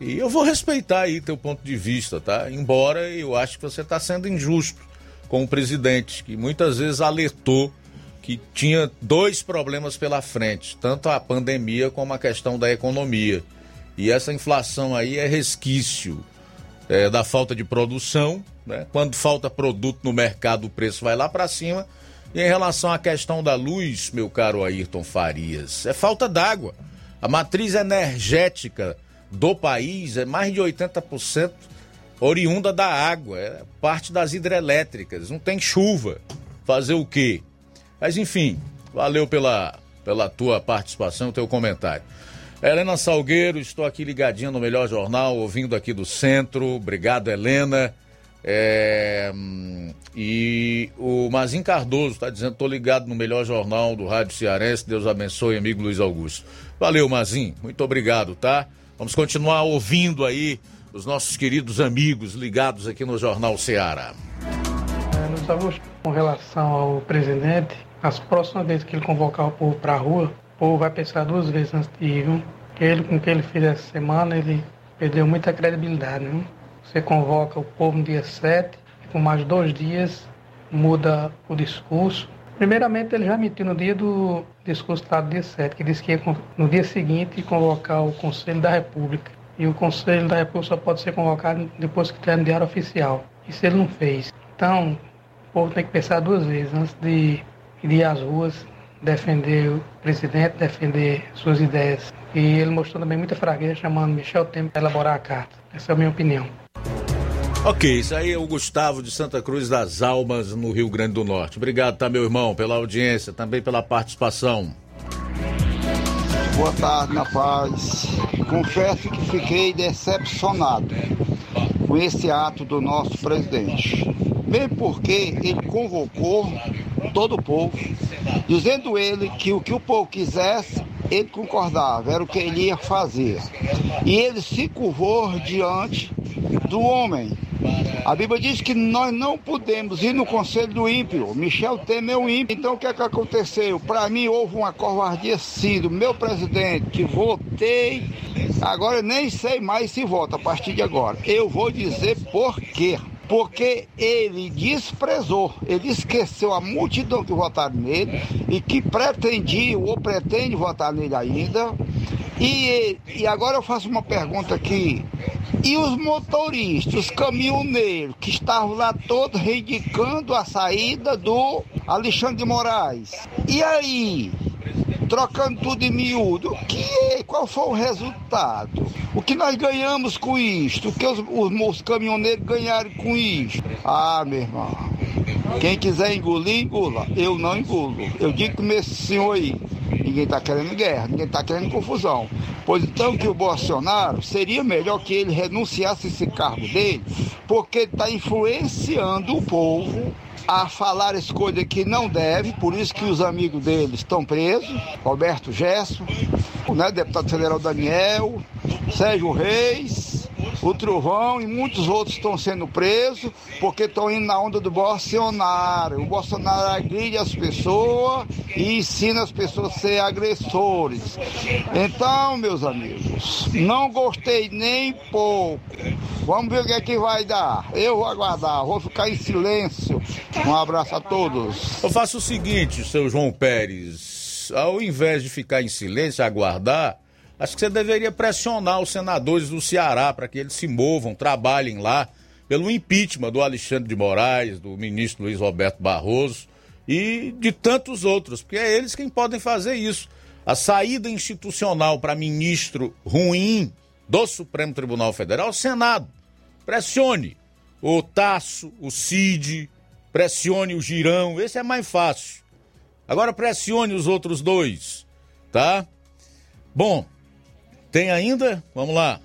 E eu vou respeitar aí teu ponto de vista, tá? Embora eu acho que você está sendo injusto com o presidente, que muitas vezes alertou que tinha dois problemas pela frente, tanto a pandemia como a questão da economia. E essa inflação aí é resquício é, da falta de produção. Né? Quando falta produto no mercado, o preço vai lá para cima. E em relação à questão da luz, meu caro Ayrton Farias, é falta d'água. A matriz energética do país é mais de 80% oriunda da água, é parte das hidrelétricas. Não tem chuva. Fazer o quê? Mas enfim, valeu pela, pela tua participação, teu comentário. Helena Salgueiro, estou aqui ligadinha no Melhor Jornal, ouvindo aqui do centro. Obrigado, Helena. É... E o Mazin Cardoso está dizendo: estou ligado no melhor jornal do Rádio Cearense. Deus abençoe, amigo Luiz Augusto. Valeu, Mazin. Muito obrigado, tá? Vamos continuar ouvindo aí os nossos queridos amigos ligados aqui no Jornal Ceará. É, Luiz Augusto, com relação ao presidente, as próximas vezes que ele convocar o povo para a rua, povo vai pensar duas vezes antes de ir, viu? Ele, com o que ele fez essa semana, ele perdeu muita credibilidade, viu? Você convoca o povo no dia 7, e com mais dois dias muda o discurso. Primeiramente, ele já mentiu no dia do discurso do dia 7, que disse que ia no dia seguinte convocar o Conselho da República. E o Conselho da República só pode ser convocado depois que tiver no Diário Oficial. Isso ele não fez. Então, o povo tem que pensar duas vezes antes de ir às ruas defender o presidente, defender suas ideias. E ele mostrou também muita fraqueza, chamando Michel Temer para elaborar a carta. Essa é a minha opinião. Ok, isso aí é o Gustavo de Santa Cruz das Almas, no Rio Grande do Norte. Obrigado, tá, meu irmão, pela audiência, também pela participação. Boa tarde, na paz. Confesso que fiquei decepcionado com esse ato do nosso presidente. Bem porque ele convocou todo o povo, dizendo ele que o que o povo quisesse, ele concordava, era o que ele ia fazer. E ele se curvou diante do homem, A Bíblia diz que nós não podemos ir no conselho do ímpio. Michel Temer é um ímpio. Então o que é que aconteceu? Para mim houve uma covardia sim do meu presidente, votei. Agora eu nem sei mais se vota a partir de agora. Eu vou dizer por quê porque ele desprezou, ele esqueceu a multidão que votaram nele e que pretendia ou pretende votar nele ainda. E, e agora eu faço uma pergunta aqui. E os motoristas, os caminhoneiros que estavam lá todos reivindicando a saída do Alexandre de Moraes? E aí? Trocando tudo em miúdo. Que? Qual foi o resultado? O que nós ganhamos com isto? O que os, os, os caminhoneiros ganharam com isto? Ah, meu irmão. Quem quiser engolir, engula. Eu não engulo. Eu digo com esse senhor aí. Ninguém está querendo guerra, ninguém está querendo confusão. Pois então que o Bolsonaro seria melhor que ele renunciasse esse cargo dele, porque está influenciando o povo a falar as coisas que não deve, por isso que os amigos dele estão presos, Roberto Gesso, né, deputado federal Daniel, Sérgio Reis, o Trovão e muitos outros estão sendo presos porque estão indo na onda do Bolsonaro. O Bolsonaro agride as pessoas e ensina as pessoas a ser agressores. Então, meus amigos, não gostei nem pouco. Vamos ver o que é que vai dar. Eu vou aguardar, vou ficar em silêncio. Um abraço a todos. Eu faço o seguinte, seu João Pérez. Ao invés de ficar em silêncio aguardar, acho que você deveria pressionar os senadores do Ceará para que eles se movam, trabalhem lá pelo impeachment do Alexandre de Moraes, do ministro Luiz Roberto Barroso e de tantos outros, porque é eles quem podem fazer isso. A saída institucional para ministro ruim do Supremo Tribunal Federal o Senado. Pressione o Tasso, o Cid, pressione o Girão, esse é mais fácil. Agora pressione os outros dois, tá? Bom, tem ainda? Vamos lá.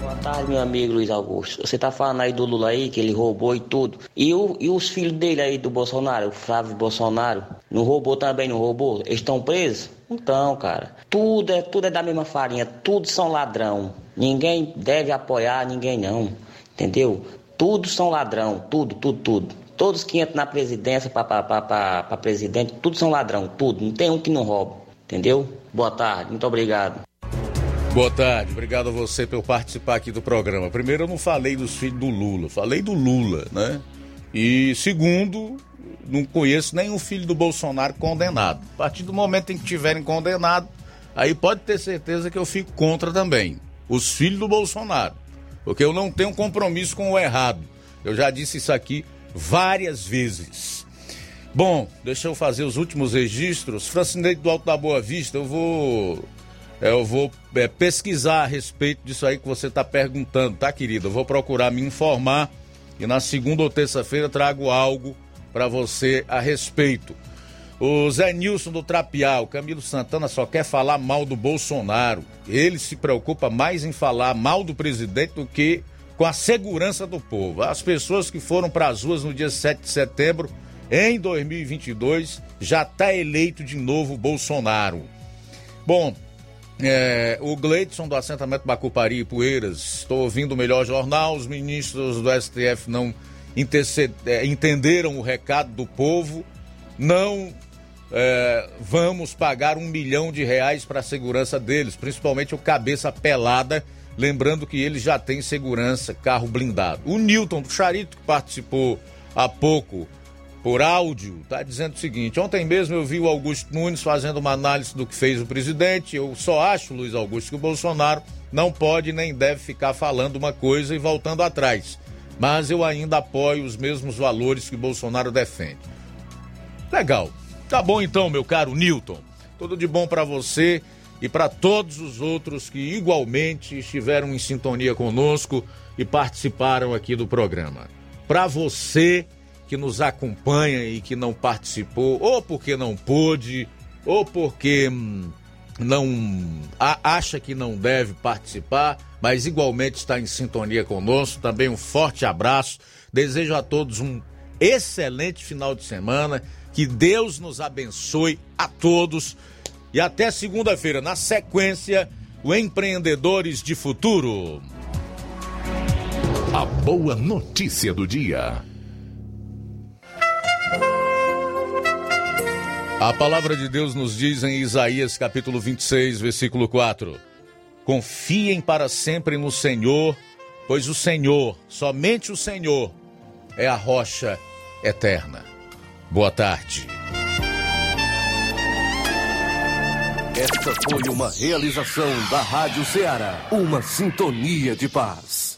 Boa tarde, meu amigo Luiz Augusto. Você tá falando aí do Lula aí, que ele roubou e tudo. E, o, e os filhos dele aí do Bolsonaro, o Flávio Bolsonaro, não roubou também, não roubou? Eles estão presos? Então, cara, tudo é, tudo é da mesma farinha, tudo são ladrão. Ninguém deve apoiar ninguém não, entendeu? Tudo são ladrão, tudo, tudo, tudo. Todos que entram na presidência para presidente, tudo são ladrão, tudo. Não tem um que não rouba, entendeu? Boa tarde, muito obrigado. Boa tarde, obrigado a você por participar aqui do programa. Primeiro, eu não falei dos filhos do Lula, falei do Lula, né? E segundo, não conheço nenhum filho do Bolsonaro condenado. A partir do momento em que tiverem condenado, aí pode ter certeza que eu fico contra também. Os filhos do Bolsonaro. Porque eu não tenho compromisso com o errado. Eu já disse isso aqui várias vezes. Bom, deixa eu fazer os últimos registros. Francineide do Alto da Boa Vista, eu vou. Eu vou é, pesquisar a respeito disso aí que você está perguntando, tá, querido? Eu vou procurar me informar e na segunda ou terça-feira trago algo para você a respeito. O Zé Nilson do Trapial, Camilo Santana só quer falar mal do Bolsonaro. Ele se preocupa mais em falar mal do presidente do que com a segurança do povo. As pessoas que foram para as ruas no dia 7 de setembro, em 2022, já está eleito de novo Bolsonaro. Bom, é, o Gleidson do assentamento Bacupari e Poeiras, estou ouvindo o melhor jornal, os ministros do STF não é, entenderam o recado do povo, não é, vamos pagar um milhão de reais para a segurança deles, principalmente o cabeça pelada, lembrando que eles já têm segurança, carro blindado. O Newton do Charito, que participou há pouco por áudio, está dizendo o seguinte: ontem mesmo eu vi o Augusto Nunes fazendo uma análise do que fez o presidente. Eu só acho, Luiz Augusto, que o Bolsonaro não pode nem deve ficar falando uma coisa e voltando atrás mas eu ainda apoio os mesmos valores que Bolsonaro defende. Legal. Tá bom então, meu caro Newton. Tudo de bom para você e para todos os outros que igualmente estiveram em sintonia conosco e participaram aqui do programa. Para você que nos acompanha e que não participou, ou porque não pôde, ou porque hum, não acha que não deve participar, mas igualmente está em sintonia conosco. Também um forte abraço. Desejo a todos um excelente final de semana. Que Deus nos abençoe a todos. E até segunda-feira, na sequência, o Empreendedores de Futuro. A boa notícia do dia. A palavra de Deus nos diz em Isaías capítulo 26, versículo 4: Confiem para sempre no Senhor, pois o Senhor, somente o Senhor, é a rocha eterna. Boa tarde. Esta foi uma realização da Rádio Ceará, uma sintonia de paz.